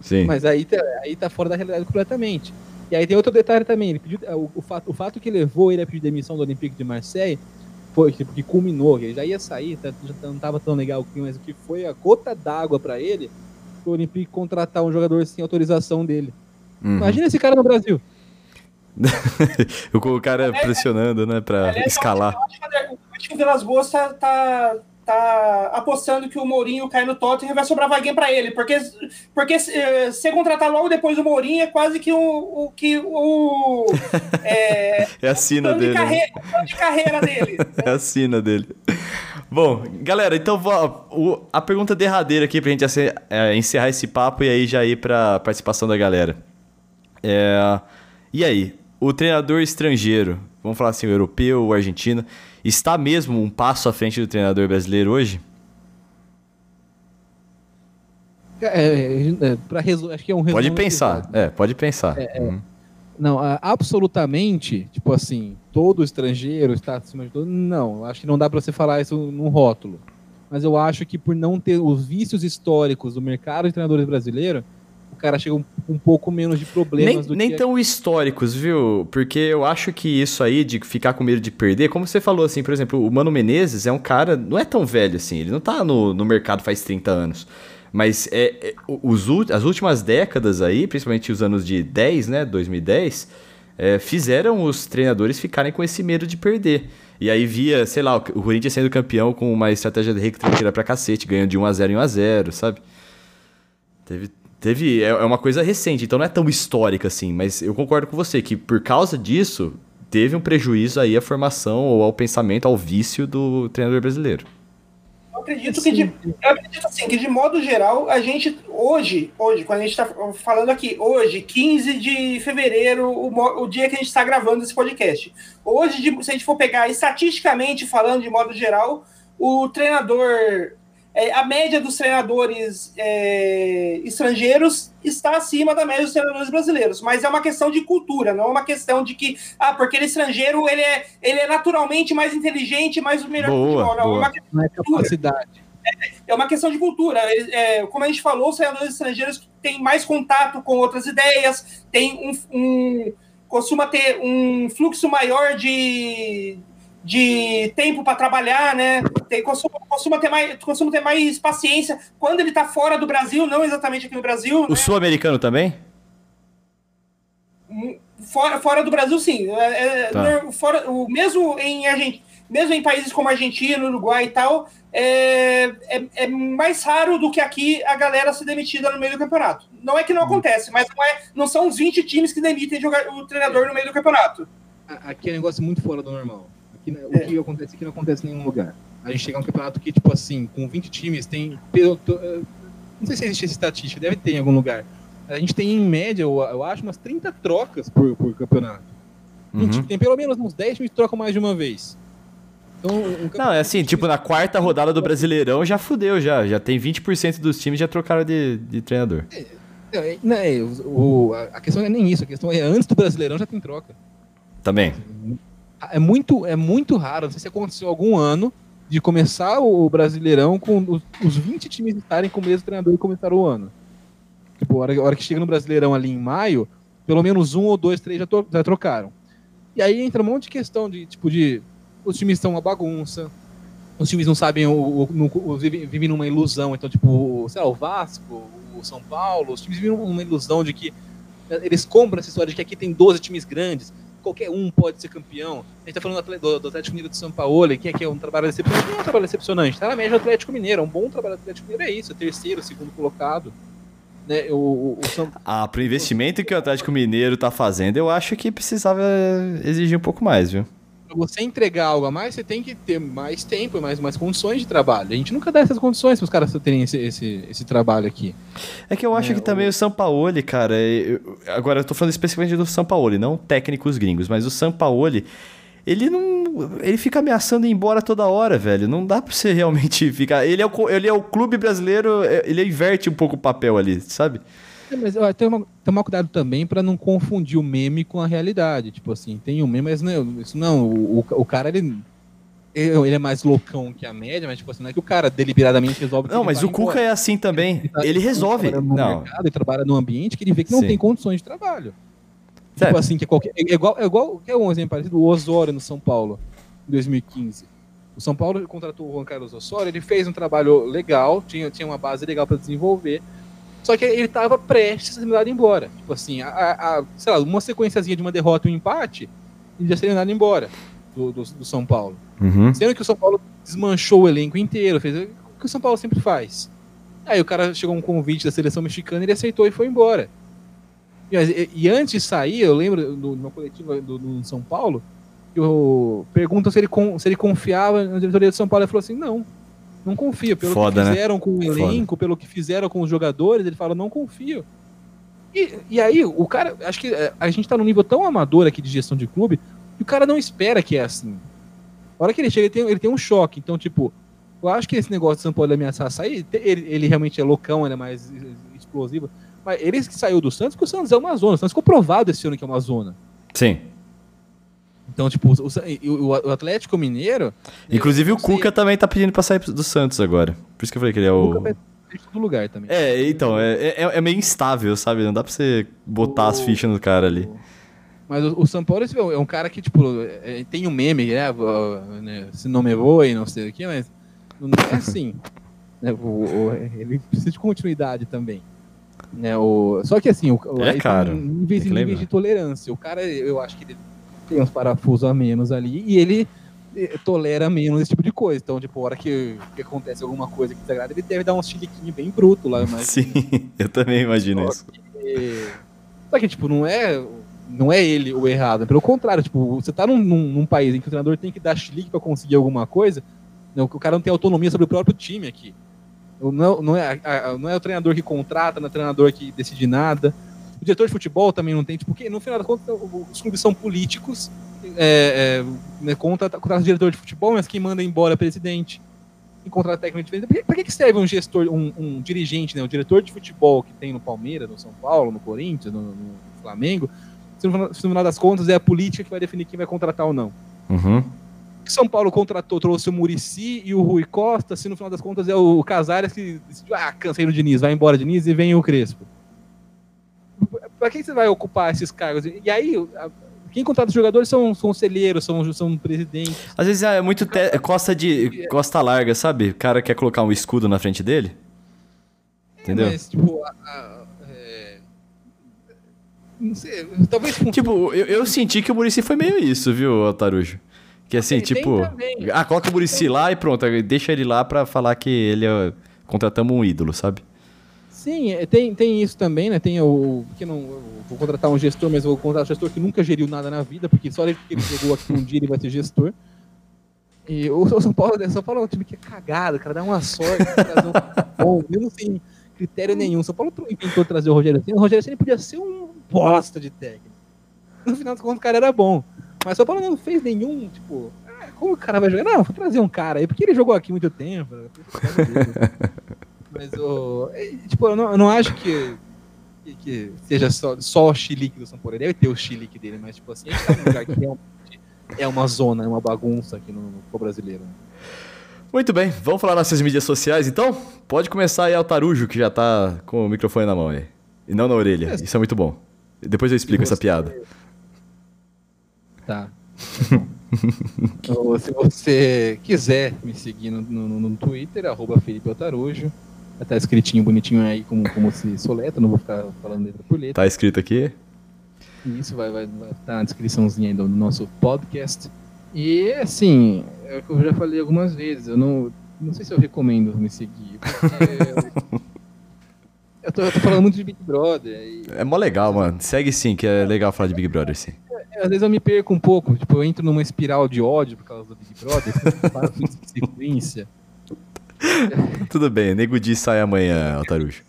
Sim. Mas aí tá, aí tá fora da realidade completamente. E aí tem outro detalhe também. Ele pediu, o, o, fato, o fato que levou ele a pedir demissão do Olympique de Marseille foi que, que culminou, ele já ia sair, tá- já não tava tão legal, mas o que foi a gota d'água para ele o Olympique contratar um jogador sem autorização dele. Uhum. Imagina esse cara no Brasil. o cara pressionando, né, pra Aliás, escalar. Eu acho, que, o Vilas Boas tá, tá, tá apostando que o Mourinho cai no Tottenham e vai sobrar vaguinha pra ele. Porque, porque eh, se contratar logo depois do Mourinho é quase que o, o que o. É, É a sina plano de, dele. né? carreira, de carreira dele. É a sina dele. Bom, galera, então vó, o- a pergunta derradeira aqui pra gente é, encerrar esse papo e aí já ir pra participação da galera. É, e aí, o treinador estrangeiro, vamos falar assim, o europeu, o argentino, está mesmo um passo à frente do treinador brasileiro hoje? É, é, é, resu- acho que é um Pode pensar, é, pode pensar. Uhum. Não, absolutamente, tipo assim, todo estrangeiro está acima de todo. Não, acho que não dá pra você falar isso num rótulo. Mas eu acho que por não ter os vícios históricos do mercado de treinadores brasileiro, cara chega um, um pouco menos de problemas Nem, do nem que tão históricos, viu? Porque eu acho que isso aí de ficar com medo de perder, como você falou assim, por exemplo, o Mano Menezes é um cara, não é tão velho assim, ele não tá no, no mercado faz 30 anos. Mas é, é, os, as últimas décadas aí, principalmente os anos de 10, né, 2010, é, fizeram os treinadores ficarem com esse medo de perder. E aí via, sei lá, o o Corinthians sendo campeão com uma estratégia de retranqueira pra cacete, ganhando de 1x0 em 1x0, sabe? Teve, teve. É é uma coisa recente, então não é tão histórica assim, mas eu concordo com você que por causa disso teve um prejuízo aí à formação ou ao pensamento, ao vício do treinador brasileiro. Eu acredito que de, eu acredito assim, que de modo geral, a gente hoje, hoje, quando a gente está falando aqui, hoje, 15 de fevereiro, o, o dia que a gente está gravando esse podcast. Hoje, de- se a gente for pegar estatisticamente falando de modo geral, o treinador, é, a média dos treinadores é, estrangeiros está acima da média dos treinadores brasileiros. Mas é uma questão de cultura, não é uma questão de que, ah, porque ele é estrangeiro, ele é, ele é naturalmente mais inteligente, mais melhor o Boa, futebol. Não, boa. é uma não é capacidade. é uma questão de cultura. É, como a gente falou, os treinadores estrangeiros têm mais contato com outras ideias, tem um, um- costuma ter um fluxo maior de, de tempo para trabalhar, né? Tem, costuma, costuma ter mais, costuma ter mais paciência quando ele está fora do Brasil, não exatamente aqui no Brasil. O né? sul-americano também? Fora, fora do Brasil, sim. É, é, Tá. nor- fora, o, mesmo, em Argent- mesmo em países como Argentina, Uruguai e tal, é, é, é mais raro do que aqui a galera ser demitida no meio do campeonato. Não é que não acontece, mas não, é, não são os 20 times que demitem o treinador no meio do campeonato. aqui é um negócio muito fora do normal. Aqui, né, o que acontece aqui não acontece em nenhum lugar. A gente chega a um campeonato que, tipo assim, com 20 times, tem. eh, Não sei se existe essa estatística, deve ter em algum lugar. A gente tem, em média, eu, eu acho, umas 30 trocas por, por campeonato. Tem, Uhum. tem pelo menos uns 10 times que trocam mais de uma vez. Então, um Não, campeonato é assim, tipo, na quarta rodada do Brasileirão já fudeu, já. Já tem 20% dos times já trocaram de, de treinador. Não, é- não, é, o- a questão não é nem isso, a questão é antes do Brasileirão já tem troca. Também. É muito, é muito raro, não sei se aconteceu algum ano, de começar o Brasileirão com os, os 20 times estarem com o mesmo treinador e começar o ano. Tipo, a hora, a hora que chega no Brasileirão ali em maio, pelo menos um ou dois, três já, to- já trocaram. E aí entra um monte de questão de, tipo, de os times estão uma bagunça, os times não sabem, o, o- o- vivem, vivem numa ilusão, então, tipo, sei lá, o Vasco, o São Paulo, os times vivem numa ilusão de que eles compram essa história de que aqui tem 12 times grandes, qualquer um pode ser campeão. A gente tá falando do do, Atlético Mineiro de São Paulo, que aqui é um trabalho decepcionante. Não é um trabalho decepcionante, tá na média do Atlético Mineiro. É um bom trabalho do Atlético Mineiro, é isso, é terceiro, segundo colocado. Né, o, o, São Ah, pro investimento que o Atlético Mineiro tá fazendo, eu acho que precisava exigir um pouco mais, viu? Pra você entregar algo a mais, você tem que ter mais tempo e mais, mais condições de trabalho. A gente nunca dá essas condições para os caras terem esse, esse, esse trabalho aqui. É que eu acho É, que também o Sampaoli, cara. eu- agora eu tô falando especificamente do Sampaoli, não técnicos gringos, mas o Sampaoli, ele não. Ele fica ameaçando ir embora toda hora, velho. Não dá pra você realmente ficar. Ele é o, ele é o clube brasileiro, é- ele inverte um pouco o papel ali, sabe? É, mas ó, tem uma- tomar cuidado também para não confundir o meme com a realidade. Tipo assim, tem um meme, mas não, isso não. O, o, cara, ele, ele ele é mais loucão que a média, mas tipo assim, não é que o cara deliberadamente resolve. Não, ele mas o Cuca embora. é assim também. tá- Ele resolve. trabalha no Não. mercado e trabalha num ambiente que ele vê que não Sim. tem condições de trabalho. Tipo assim, que é, qualquer, é igual, é igual, é um exemplo parecido, o Osório no São Paulo, em 2015. O São Paulo contratou o Juan Carlos Osório, ele fez um trabalho legal, tinha, tinha uma base legal para desenvolver, só que ele estava prestes a ser mandado embora. Tipo assim, a, a- sei lá, uma sequenciazinha de uma derrota e um empate, ele já seria mandado embora do, do, do São Paulo. Uhum. Sendo que o São Paulo desmanchou o elenco inteiro, fez o que o São Paulo sempre faz. Aí o cara chegou um convite da seleção mexicana, ele aceitou e foi embora. E, e- antes de sair, eu lembro do- numa coletiva do, do São Paulo, que eu perguntam se ele, se ele confiava na diretoria de São Paulo. Ele falou assim: não, não confio. Pelo Foda, que né? fizeram com o elenco, pelo que fizeram com os jogadores, ele fala: não confio. E, e aí, o cara, acho que é, a gente tá num nível tão amador aqui de gestão de clube que o cara não espera que é assim. A hora que ele chega, ele tem, ele tem um choque. Então, tipo, eu acho que esse negócio de São Paulo ameaçar sair, ele, ele realmente é loucão, ele é mais eh, explosivo. Mas ele que saiu do Santos, porque o Santos é uma zona. O Santos ficou provado esse ano que é uma zona. Sim. Então, tipo, o, o- Atlético Mineiro. Inclusive o sei, Cuca também tá pedindo pra sair do Santos agora. Por isso que eu falei que ele é o o. Todo lugar também. É, então, é, é, é meio instável, sabe? Não dá pra você botar as O- fichas no cara ali. Mas o, o São Paulo esse é um cara que, tipo, é, tem um meme, né? né, Se não me voa e não sei o que, mas não é assim. né, o- ele precisa de continuidade também. Né, o, só que assim, o, É, tem cara, níveis níveis de tolerância. O cara, eu acho que ele tem uns parafusos a menos ali e ele eh, tolera menos esse tipo de coisa. Então, tipo, a hora que, que acontece alguma coisa que desagrada, ele deve dar um chiliquinho bem bruto lá, mas Sim, eu também imagino isso. é, Só que, tipo, não é, não é ele o errado. Pelo contrário, tipo, você tá num, num- num país em que o treinador tem que dar chilique pra conseguir alguma coisa, não, que o cara não tem autonomia sobre o próprio time aqui. Não, não, é, não é o treinador que contrata, não é o treinador que decide nada. O diretor de futebol também não tem, tipo, porque no final das contas os clubes são políticos, é, é, né, contrata, contrata o diretor de futebol, mas quem manda embora é o presidente. E contrata técnico diferente. Pra que, pra que serve um gestor, um, um dirigente, né, o diretor de futebol que tem no Palmeiras, no São Paulo, no Corinthians, no, no Flamengo, se no, final- se no final das contas é a política que vai definir quem vai contratar ou não. Uhum. que São Paulo contratou, trouxe o Murici e o Rui Costa, se no final das contas é o Casares que decidiu, ah, cansei do Diniz, vai embora Diniz e vem o Crespo. Pra que você vai ocupar esses cargos? E aí, quem contrata os jogadores são conselheiros, são, são presidentes. Às vezes é muito te- costa de costa larga, sabe? O cara quer colocar um escudo na frente dele. Entendeu? Mas, tipo, a- a- é, não sei, talvez. Tipo, eu, eu senti que o Murici foi meio isso, viu, Tarujo? Que assim, tipo. Ah, coloca o Murici lá e pronto. Deixa ele lá pra falar que ele é. Contratamos um ídolo, sabe? Sim, é, tem, tem isso também, né? Tem o. Que não, vou contratar um gestor, mas vou contratar um gestor que nunca geriu nada na vida, porque só ele, ele chegou aqui um dia ele vai ser gestor. E o, São Paulo, o São Paulo é um time que é cagado, cara, dá uma sorte trazer um bom, mesmo sem critério nenhum. São Paulo inventou trazer o Rogério Senna. O Rogério Senna podia ser um bosta de técnico. No final das contas, o cara era bom. Mas São Paulo não fez nenhum, tipo, ah, como o cara vai jogar? Não, vou trazer um cara aí, porque ele jogou aqui muito tempo. Mas o. é, Tipo, eu não, eu não acho que, que, que seja só, só o chilique do São Paulo. Ele deve ter o chilique dele, mas tipo assim, a gente tá num lugar que realmente é uma zona, é uma bagunça aqui no, no brasileiro. Muito bem, vamos falar nossas mídias sociais então? Pode começar aí, Altarujo, que já tá com o microfone na mão aí. E não na orelha. Isso é muito bom. Depois eu explico essa piada. Tá. Então, se você quiser me seguir no, no, no Twitter, arroba Felipe Otarujo. Vai estar escritinho, bonitinho aí, como, como se soleta, não vou ficar falando letra por letra. Tá escrito aqui? Isso vai estar vai tá na descriçãozinha aí do nosso podcast. E assim, é o que eu já falei algumas vezes, eu não, não sei se eu recomendo me seguir, porque eu, tô, eu tô falando muito de Big Brother. E, É mó legal, mano. Segue sim, que é legal falar de Big Brother, sim. às vezes eu me perco um pouco, tipo, eu entro numa espiral de ódio por causa do Big Brother, faço isso em sequência. Tudo bem, Nego Di sai amanhã, Altarujo.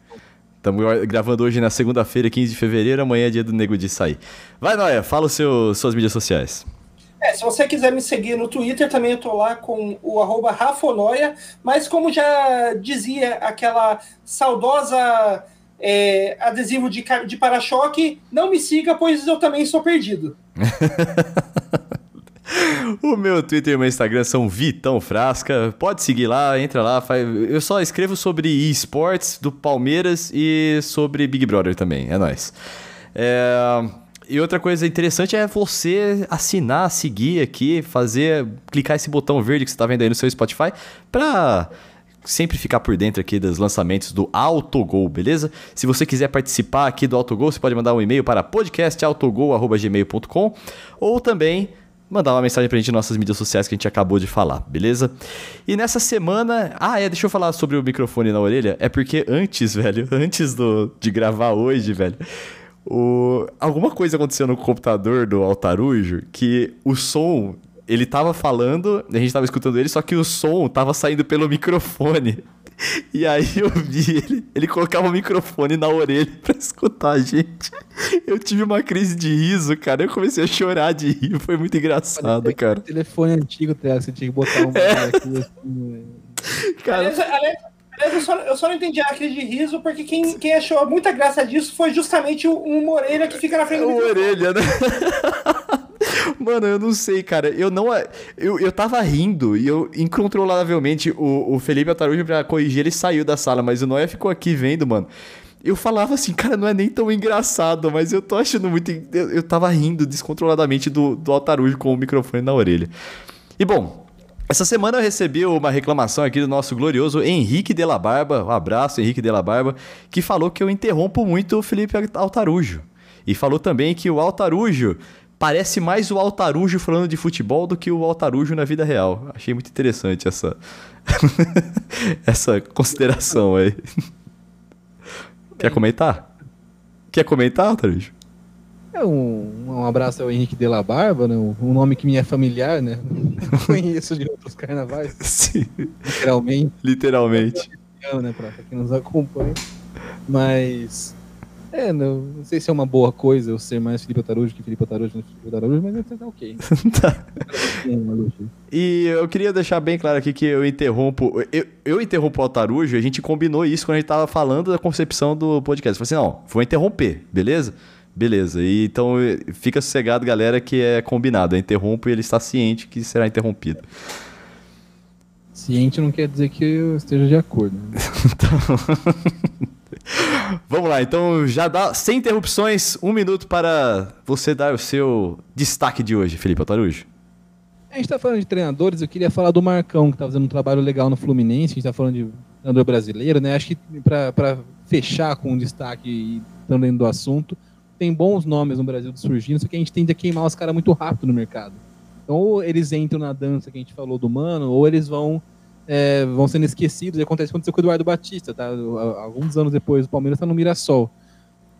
Estamos gravando hoje na segunda-feira, 15 de fevereiro, amanhã é dia do Nego Di sair. Vai, Noia, fala os seu, suas mídias sociais. É, se você quiser me seguir no Twitter, também eu tô lá com o arroba Rafonoia, mas como já dizia aquela saudosa é, adesivo de, de para-choque, não me siga, pois eu também sou perdido. O meu Twitter e o meu Instagram são Vitão Frasca. Pode seguir lá, entra lá. Faz... Eu só escrevo sobre esportes do Palmeiras e sobre Big Brother também. É nóis. É, E outra coisa interessante é você assinar, seguir aqui, fazer, clicar esse botão verde que você está vendo aí no seu Spotify para sempre ficar por dentro aqui dos lançamentos do Autogol, beleza? Se você quiser participar aqui do Autogol, você pode mandar um e-mail para podcastautogol@gmail.com ou também mandar uma mensagem pra gente nas nossas mídias sociais que a gente acabou de falar, beleza? E nessa semana. Ah, é, deixa eu falar sobre o microfone na orelha. É porque antes, velho, antes do, de gravar hoje, velho. O... Alguma coisa aconteceu no computador do Altarujo que o som. Ele tava falando, a gente tava escutando ele, só que o som tava saindo pelo microfone. E aí eu vi ele, ele colocava o microfone na orelha pra escutar a gente. Eu tive uma crise de riso, cara. Eu comecei a chorar de rir, foi muito engraçado, cara. Telefone antigo, você tinha que botar um aqui, assim, Cara, Aliás, aliás, aliás, eu, só, eu só não entendi a crise de riso, porque quem, quem achou muita graça disso foi justamente o- um Moreira que fica na frente É do uma microfone. orelha, né? Mano, eu não sei, cara. Eu não. Eu, eu tava rindo e eu, incontrolavelmente, o, o Felipe Atarujo, pra corrigir, ele saiu da sala, mas o Noé ficou aqui vendo, mano. Eu falava assim, cara, não é nem tão engraçado, mas eu tô achando muito. Eu, eu tava rindo descontroladamente do, do Altarujo com o microfone na orelha. E bom, essa semana eu recebi uma reclamação aqui do nosso glorioso Henrique de la Barba, um abraço Henrique de la Barba, que falou que eu interrompo muito o Felipe Altarujo. E falou também que o Altarujo parece mais o Altarujo falando de futebol do que o Altarujo na vida real. Achei muito interessante essa essa consideração aí. Quer comentar? Quer comentar, Altarujo? É um, um abraço ao Henrique de la Barba, né? um nome que me é familiar, né? Não conheço de outros carnavais, Sim, literalmente, literalmente. né? Pra quem nos acompanha. Mas. É, não, não sei se é uma boa coisa eu ser mais Felipe Otarujo que Felipe Otarujo no Felipe Otarujo, mas tá ok. Tá. E eu queria deixar bem claro aqui que eu interrompo. Eu, eu interrompo o Altarujo, a gente combinou isso quando a gente tava falando da concepção do podcast. Eu falei assim: não, vou interromper, beleza? Beleza. E, então fica sossegado, galera, que é combinado. Eu interrompo e ele está ciente que será interrompido. Ciente não quer dizer que eu esteja de acordo. né? Vamos lá, então já dá sem interrupções, um minuto para você dar o seu destaque de hoje, Felipe Altarujo. A gente tá falando de treinadores, eu queria falar do Marcão, que tá fazendo um trabalho legal no Fluminense, a gente tá falando de treinador brasileiro, né? Acho que pra fechar com um destaque e estando dentro do assunto, tem bons nomes no Brasil surgindo, só que a gente tende a queimar os caras muito rápido no mercado. Então, ou eles entram na dança que a gente falou do Mano, ou eles vão é, vão sendo esquecidos. E acontece aconteceu com o Eduardo Batista, tá? Alguns anos depois, o Palmeiras está no Mirassol.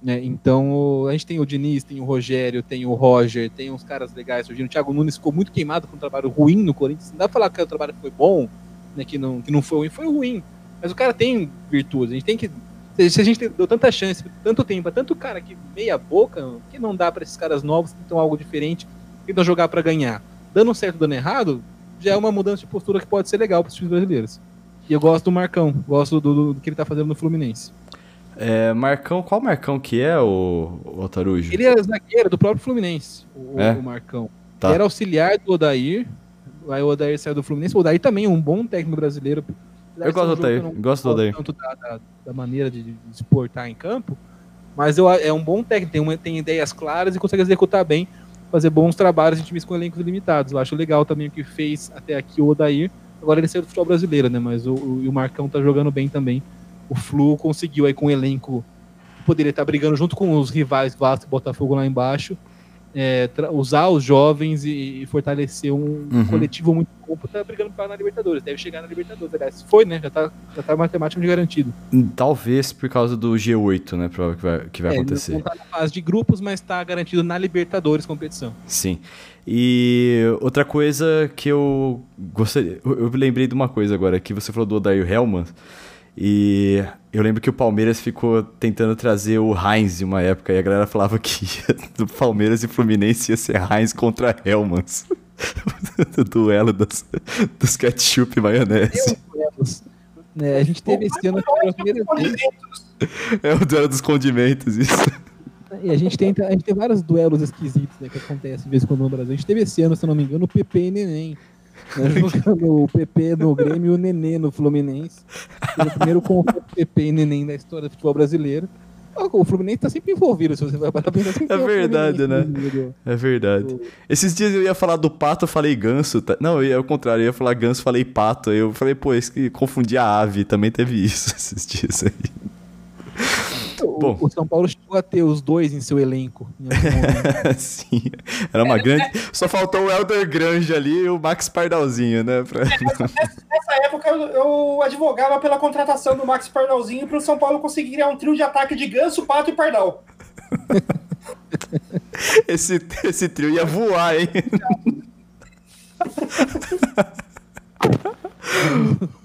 Né? Então, a gente tem o Diniz, tem o Rogério, tem o Roger, tem uns caras legais surgindo. O Thiago Nunes ficou muito queimado com um trabalho ruim no Corinthians. Não dá pra falar que o trabalho foi bom, né? que, não, que não foi ruim, foi ruim. Mas o cara tem virtudes. A gente tem que. Se a gente deu tanta chance, tanto tempo, tanto cara que meia boca, que não dá para esses caras novos que tentam algo diferente, que tentam jogar para ganhar. Dando certo, dando errado, já é uma mudança de postura que pode ser legal para os times brasileiros. E eu gosto do Marcão, gosto do, do, do que ele tá fazendo no Fluminense. É, Marcão, qual Marcão que é o, o Otarujo? Ele é zagueiro do próprio Fluminense, o, É? o Marcão. Tá. Ele era auxiliar do Odair. Aí o Odair saiu do Fluminense. O Odair também é um bom técnico brasileiro. Eu gosto do Odair, eu gosto do Odair. Tanto da, da, da maneira de, de se portar em campo. Mas eu, é um bom técnico, tem, uma- tem ideias claras e consegue executar bem, fazer bons trabalhos em times com elencos limitados. Eu acho legal também o que fez até aqui o Odair. Agora ele saiu do futebol brasileiro, né? Mas o, o, o Marcão tá jogando bem também. O Flu conseguiu aí com o elenco poderia estar brigando junto com os rivais Vasco e Botafogo lá embaixo. É, usar os jovens e, e fortalecer um Uhum. coletivo muito bom pra estar brigando para na Libertadores. Deve chegar na Libertadores. Aliás, foi, né? Já tá, já tá matematicamente garantido. Talvez por causa do G8, né? Provável que vai, que vai É, acontecer. Não tá na fase de grupos, mas tá garantido na Libertadores competição. Sim. E outra coisa que eu gostaria. Eu eu lembrei de uma coisa agora, que você falou do Odair Helman. E eu lembro que o Palmeiras ficou tentando trazer o Heinz em uma época, e a galera falava que do Palmeiras e Fluminense ia ser Heinz contra Helmans. o duelo dos, dos ketchup e maionese. É, a gente teve esse ano pela primeira vez. É o duelo dos condimentos, isso. E a gente tem, a gente tem vários duelos esquisitos né, que acontecem de vez em quando no Brasil. A gente teve esse ano, se não me engano, o PP e Neném. O PP no Grêmio e o Nenê no Fluminense. Foi o primeiro confronto PP e Neném da história do futebol brasileiro. O Fluminense tá sempre envolvido, se você vai parar pra pensar. sempre É o verdade, né? É verdade. Esses dias eu ia falar do pato, eu falei ganso. tá? Não, ia ao contrário, eu ia falar ganso, falei pato. Aí Eu falei, pô, esse que confundi a ave, também teve isso esses dias aí. O, Bom. o São Paulo chegou a ter os dois em seu elenco. em. Sim, era uma grande. Só faltou o Elder Grange ali e o Max Pardalzinho, né? pra- Nessa época eu, eu advogava pela contratação do Max Pardalzinho para o São Paulo conseguir criar um trio de ataque de Ganso, Pato e Pardal. Esse, esse trio ia voar, hein?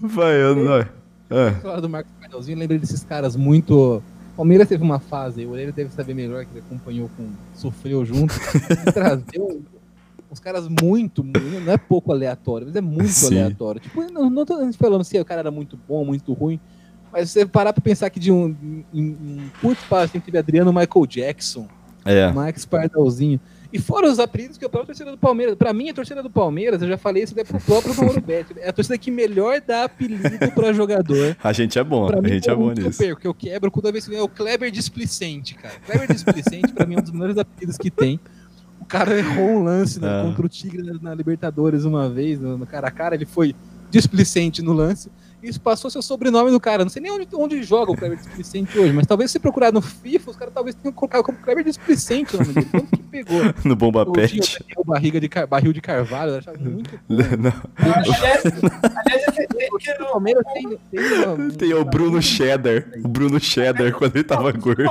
Vai, eu não. É. falar do Marcos Pardalzinho, lembrei desses caras muito. Palmeiras teve uma fase, o Orelha deve saber melhor, que ele acompanhou com. sofreu junto. trazer um- uns caras muito, muito- não é pouco aleatório, mas é muito Sim. aleatório. Tipo, não, não tô falando se o cara era muito bom, muito ruim, mas você parar pra pensar que de um em, em curto espaço tem teve Adriano Michael Jackson, É. Max Pardalzinho. E fora os apelidos que a própria torcida do Palmeiras. Pra mim, a torcida do Palmeiras, eu já falei isso até pro próprio Mauro Betti. É a torcida que melhor dá apelido pra jogador. A gente é bom, Pra a mim, gente é bom que eu nisso. perco, eu quebro toda vez que vem é o Kleber Displicente, cara. Kleber Displicente, pra mim, é um dos melhores apelidos que tem. O cara errou um lance né, Ah. contra o Tigre na, Libertadores uma vez, no, no cara a cara, ele foi displicente no lance. Isso passou seu sobrenome do cara. Não sei nem onde, onde joga o Kleber Displicente hoje, mas talvez se procurar no FIFA, os caras talvez tenham colocado como Kleber Displicente o nome dele. Tanto que pegou. No Bomba Pet. o barriga de car- barril de carvalho, eu achava muito. Não. Aliás, O Palmeiras tem, tem, uma- Tem o Bruno Cheddar. O Bruno Cheddar quando ele tava gordo.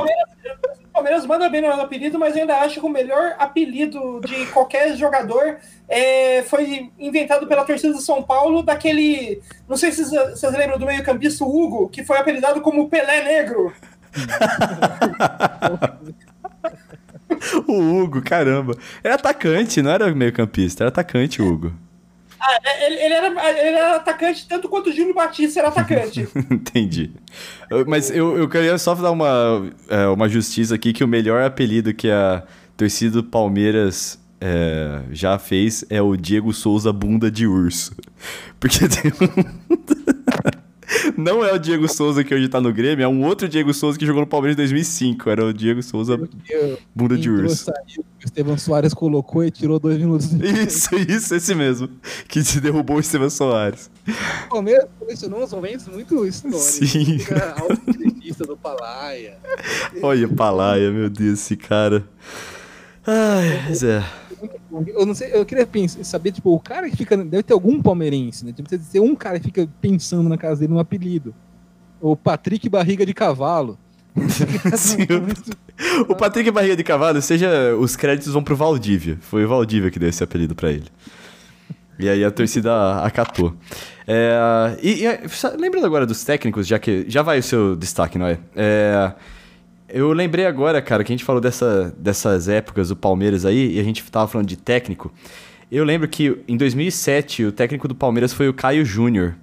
Palmeiras manda bem no apelido, mas ainda acho que o melhor apelido de qualquer jogador é, foi inventado pela torcida do São Paulo, daquele. Não sei se vocês lembram do meio-campista Hugo, que foi apelidado como Pelé Negro. O Hugo, caramba. Era atacante, não era meio campista, era atacante Hugo. Ah, ele, ele era, ele era atacante tanto quanto o Júlio Batista era atacante. Entendi. Mas eu, eu queria só dar uma, é, uma justiça aqui que o melhor apelido que a torcida do Palmeiras é, já fez é o Diego Souza Bunda de Urso. Porque tem um... Não é o Diego Souza que hoje tá no Grêmio, é um outro Diego Souza que jogou no Palmeiras em 2005. Era o Diego Souza Bunda de Urso. saiu, o Estevam Soares colocou e tirou dois minutos. Isso, isso, esse mesmo. Que se derrubou o Estevam Soares. O Palmeiras colecionou uns momentos muito históricos. Sim. Fica a auto-entrevista do Palaia. Olha, Palaia, meu Deus, esse cara. Ai, é. Muito Eu não sei, eu queria saber, tipo, o cara que fica. Deve ter algum palmeirense, né? Tipo, ter um cara que fica pensando na casa dele num apelido. O Patrick Barriga de Cavalo. Sim, o, o Patrick Barriga de Cavalo, seja. Os créditos vão pro Valdívia. Foi o Valdívia que deu esse apelido pra ele. E aí a torcida acatou. É, e, e lembrando agora dos técnicos, já que já vai o seu destaque, não é? é? Eu lembrei agora, cara, que a gente falou dessa, dessas épocas do Palmeiras aí, e a gente tava falando de técnico. Eu lembro que em 2007 o técnico do Palmeiras foi o Caio Júnior.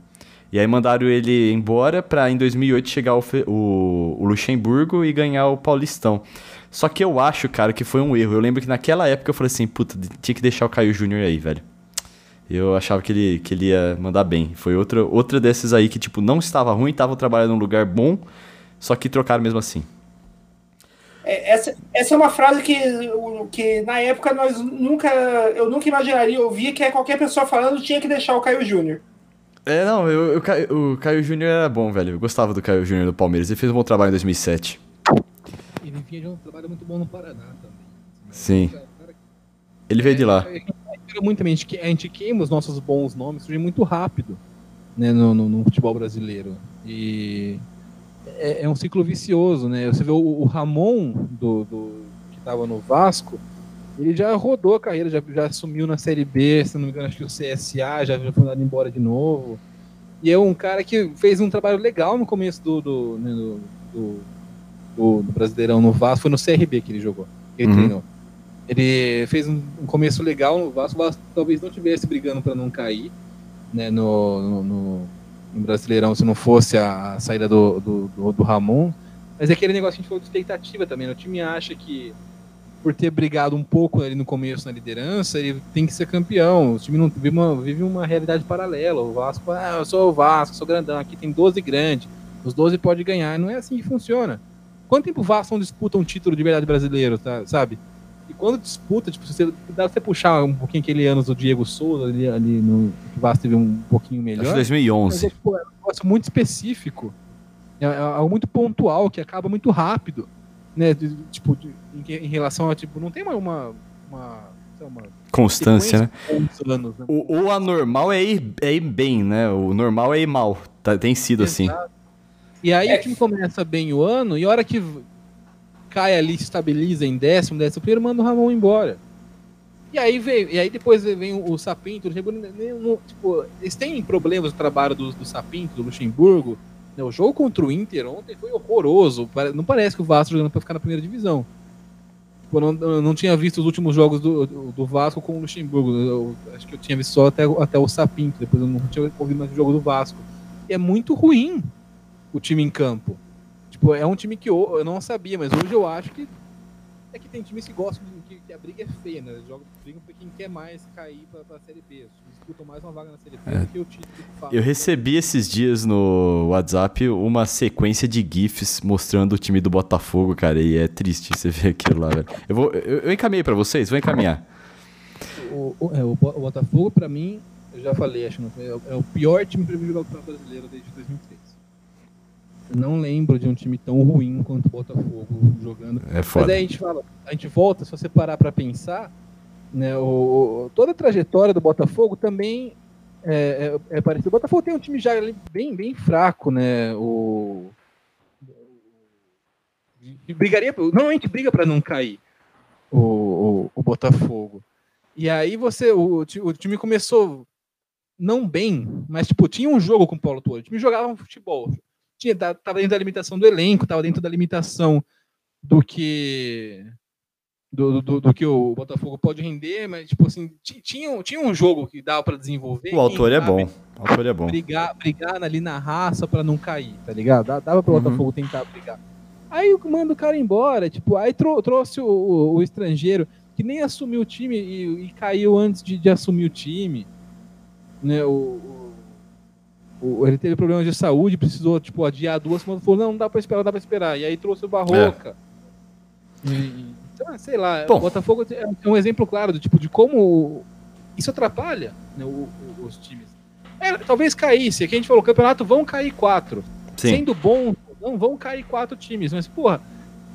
E aí mandaram ele embora pra em 2008 chegar o, o, o Luxemburgo e ganhar o Paulistão. Só que eu acho, cara, que foi um erro. Eu lembro que naquela época eu falei assim, puta, tinha que deixar o Caio Júnior aí, velho. Eu achava que ele, que ele ia mandar bem. Foi outra, outra desses aí que, tipo, não estava ruim, estava trabalhando num lugar bom, só que trocaram mesmo assim. É, essa, essa é uma frase que, que na época nós nunca, eu nunca imaginaria ouvir que é qualquer pessoa falando tinha que deixar o Caio Júnior. É, não, eu, eu, o Caio Júnior era bom, velho. Eu gostava do Caio Júnior do Palmeiras. Ele fez um bom trabalho em 2007. Ele vinha de um trabalho muito bom no Paraná também. Sim. Ele veio de lá. Muito também, a gente, a gente queima os nossos bons nomes, surge muito rápido né, no, no, no futebol brasileiro. E é, é, um ciclo vicioso, né? Você vê o, o Ramon, do, do que estava no Vasco, ele já rodou a carreira, já, já assumiu na Série B, se não me engano, acho que o CSA já, já foi mandado embora de novo. E é um cara que fez um trabalho legal no começo do, do, né, do, do, do, do Brasileirão no Vasco, foi no CRB que ele jogou, que ele uhum. treinou. Ele fez um, um, começo legal no Vasco, o Vasco talvez não tivesse brigando para não cair né, no, no, no, no, Brasileirão se não fosse a, saída do, do, do, do, Ramon. Mas é aquele negócio que a gente falou de expectativa também. Né? O time acha que por ter brigado um pouco ali no começo na liderança, ele tem que ser campeão. O time não vive uma, vive uma realidade paralela. O Vasco, ah, eu sou o Vasco, sou grandão, aqui tem 12 grandes, os 12 pode ganhar. Não é assim que funciona. Quanto tempo o Vasco não disputa um título de verdade brasileiro, tá, sabe? E quando disputa, tipo, se você, dá você puxar um pouquinho aquele anos do Diego Souza ali, ali no que o Vasco teve um pouquinho melhor. Acho 2011. Mas é, tipo, é um negócio muito específico. É, é algo muito pontual, que acaba muito rápido. Né? De, tipo, de, em, em, relação a, tipo, não tem uma, uma, uma uma constância, né? Anos, né? O, o, anormal é ir, é ir bem, né? O normal é ir mal. Tá, tem sido assim. Exato. assim. E aí é. o time começa bem o ano, e a hora que cai ali, estabiliza em décimo, décimo primeiro, manda o Ramon embora. E aí vem, e aí depois vem o, o Sapinto, o tipo, eles têm problemas no trabalho do, do Sapinto, do Luxemburgo. Né? O jogo contra o Inter ontem foi horroroso. Não parece que o Vasco jogando para ficar na primeira divisão. Tipo, eu não, não tinha visto os últimos jogos do, do, do Vasco com o Luxemburgo. Eu, acho que eu tinha visto só até, até o Sapinto, depois eu não tinha ouvido mais o jogo do Vasco. E é muito ruim o time em campo. Tipo, é um time que eu, eu não sabia, mas hoje eu acho que é que tem times que gostam de que, que a briga é feia, né? Eles jogam brigam pra quem quer mais cair pra, pra Série B. disputam mais uma vaga na Série B é. do que o título que fala. Eu recebi esses dias no WhatsApp uma sequência de GIFs mostrando o time do Botafogo, cara, e é triste você ver aquilo lá, velho. Eu, vou, eu, eu encaminhei pra vocês, vou encaminhar. O, o, é, o Botafogo, pra mim, eu já falei, acho que é, é o pior time pra jogar o brasileiro desde 2003 não lembro de um time tão ruim quanto o Botafogo jogando. É foda. Mas aí a gente fala, a gente volta, se você parar para pensar, né, o, toda a trajetória do Botafogo também é, é, é parecida. O Botafogo tem um time já bem, bem fraco, né? O, brigaria, normalmente briga para não cair o, o, o, Botafogo. E aí você, o, o time começou não bem, mas tipo tinha um jogo com o Paulo Torre. O time jogava um futebol tinha, tava dentro da limitação do elenco, tava dentro da limitação do que do, do, do, que o Botafogo pode render, mas tipo assim, tinha, tinha um jogo que dava para desenvolver. O autor é bom. O autor é bom. Brigar, brigar ali na raça para não cair, tá ligado? Dava para o uhum. Botafogo tentar brigar. Aí manda o cara embora, tipo, aí trou trouxe o, o, o, estrangeiro que nem assumiu o time e, e caiu antes de, de, assumir o time. Né, o, ele teve problemas de saúde, precisou tipo, adiar duas semanas, falou, não, não dá pra esperar, não dá pra esperar. E aí trouxe o Barroca. É. E, então, sei lá, Bom. o Botafogo é um exemplo claro do tipo de como isso atrapalha né, o, o, os times. É, talvez caísse, aqui a gente falou, campeonato vão cair quatro. Sim. Sendo bom, não vão cair quatro times, mas, porra,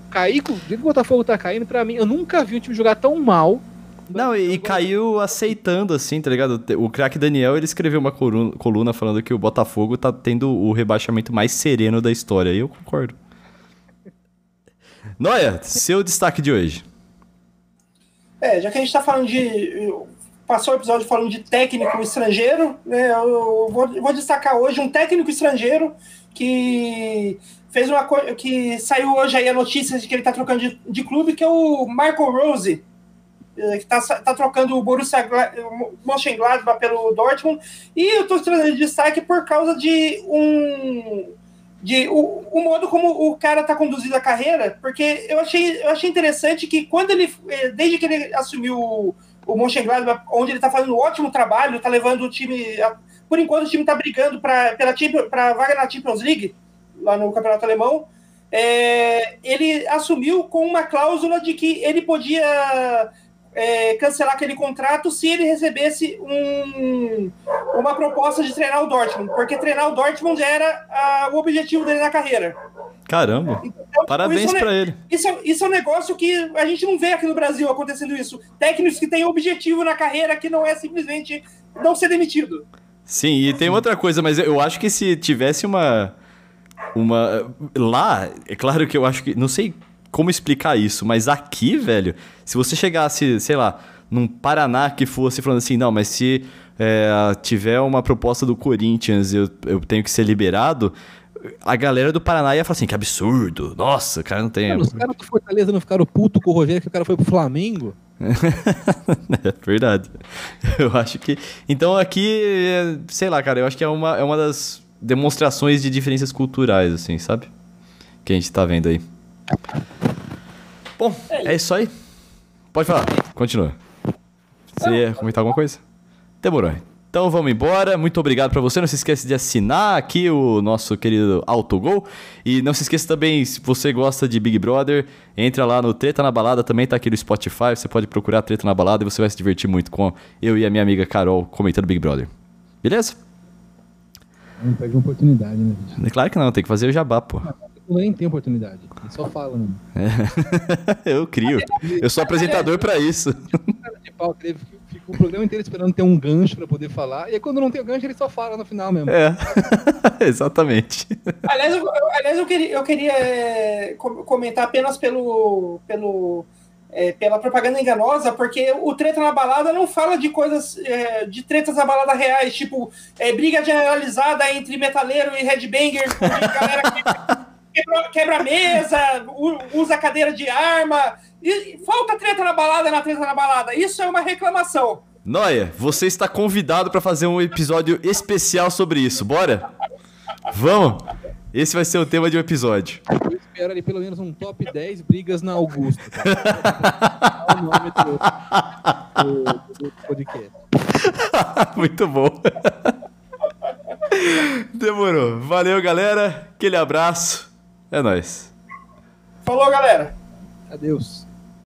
cair, o Botafogo tá caindo, pra mim, eu nunca vi um time jogar tão mal Não, e, e caiu aceitando, assim, tá ligado? O craque Daniel, ele escreveu uma coluna, coluna falando que o Botafogo tá tendo o rebaixamento mais sereno da história. E eu concordo. Noia, seu destaque de hoje. É, já que a gente tá falando de. Passou o episódio falando de técnico estrangeiro, né? Eu vou, vou destacar hoje um técnico estrangeiro que fez uma coisa que saiu hoje aí a notícia de que ele tá trocando de, de clube, que é o Michael Rose, que tá, tá trocando o Borussia Mönchengladbach pelo Dortmund, e eu tô trazendo destaque por causa de um de o, o, modo como o cara tá conduzindo a carreira, porque eu achei, eu achei interessante que quando ele, eh, desde que ele assumiu o, o Mönchengladbach, onde ele tá fazendo um ótimo trabalho, tá levando o time, por enquanto o time tá brigando para para vaga na Champions League, lá no Campeonato Alemão, é, ele assumiu com uma cláusula de que ele podia é, cancelar aquele contrato se ele recebesse um, uma proposta de treinar o Dortmund, porque treinar o Dortmund era a, o objetivo dele na carreira. Caramba! Então, tipo, Parabéns é para ele. Isso, é, isso é um negócio que a gente não vê aqui no Brasil acontecendo isso. Técnicos que têm objetivo na carreira que não é simplesmente não ser demitido. Sim, e tem outra coisa, mas eu acho que se tivesse uma. Uma. Lá, é claro que eu acho que. Não sei como explicar isso, mas aqui, velho, se você chegasse, sei lá, num Paraná que fosse falando assim, não, mas se é, tiver uma proposta do Corinthians, eu, eu tenho que ser liberado, a galera do Paraná ia falar assim, que absurdo, nossa, o cara não tem... Mano, os caras do Fortaleza não ficaram puto com o Rogério que o cara foi pro Flamengo? é verdade. Eu acho que... Então aqui, sei lá, cara, eu acho que é uma, é uma das demonstrações de diferenças culturais, assim, sabe? Que a gente tá vendo aí. Bom, é isso aí. Pode falar, continua. Você ia comentar alguma coisa? Demorou. Então vamos embora. Muito obrigado para você. Não se esqueça de assinar aqui o nosso querido Autogol. E não se esqueça também, se você gosta de Big Brother, entra lá no Treta na Balada, também tá aqui no Spotify. Você pode procurar Treta na Balada e você vai se divertir muito com eu e a minha amiga Carol comentando Big Brother. Beleza? Não perde uma oportunidade, né? Claro que não, tem que fazer o jabá, pô nem tem oportunidade. Ele só fala, mano. É. eu crio. Eu sou apresentador para isso. de pau, ele fica o programa inteiro esperando ter um gancho para poder falar. E aí, quando não tem o gancho, ele só fala no final mesmo. É. Exatamente. Aliás, eu, aliás, eu queria, eu queria é, comentar apenas pelo. pelo é, pela propaganda enganosa, porque o Treta na Balada não fala de coisas, é, de tretas na balada reais, tipo, é, briga generalizada entre metaleiro e headbanger, galera que quebra, quebra mesa, usa cadeira de arma. E falta treta na balada, na treta na balada. Isso é uma reclamação. Noia, você está convidado para fazer um episódio especial sobre isso. Bora? Vamos? Esse vai ser o tema de um episódio. Eu espero ali pelo menos um top 10 brigas na Augusto. o nome do, do, do podcast. Muito bom. Demorou. Valeu, galera. Aquele abraço. É nóis. Falou, galera. Adeus.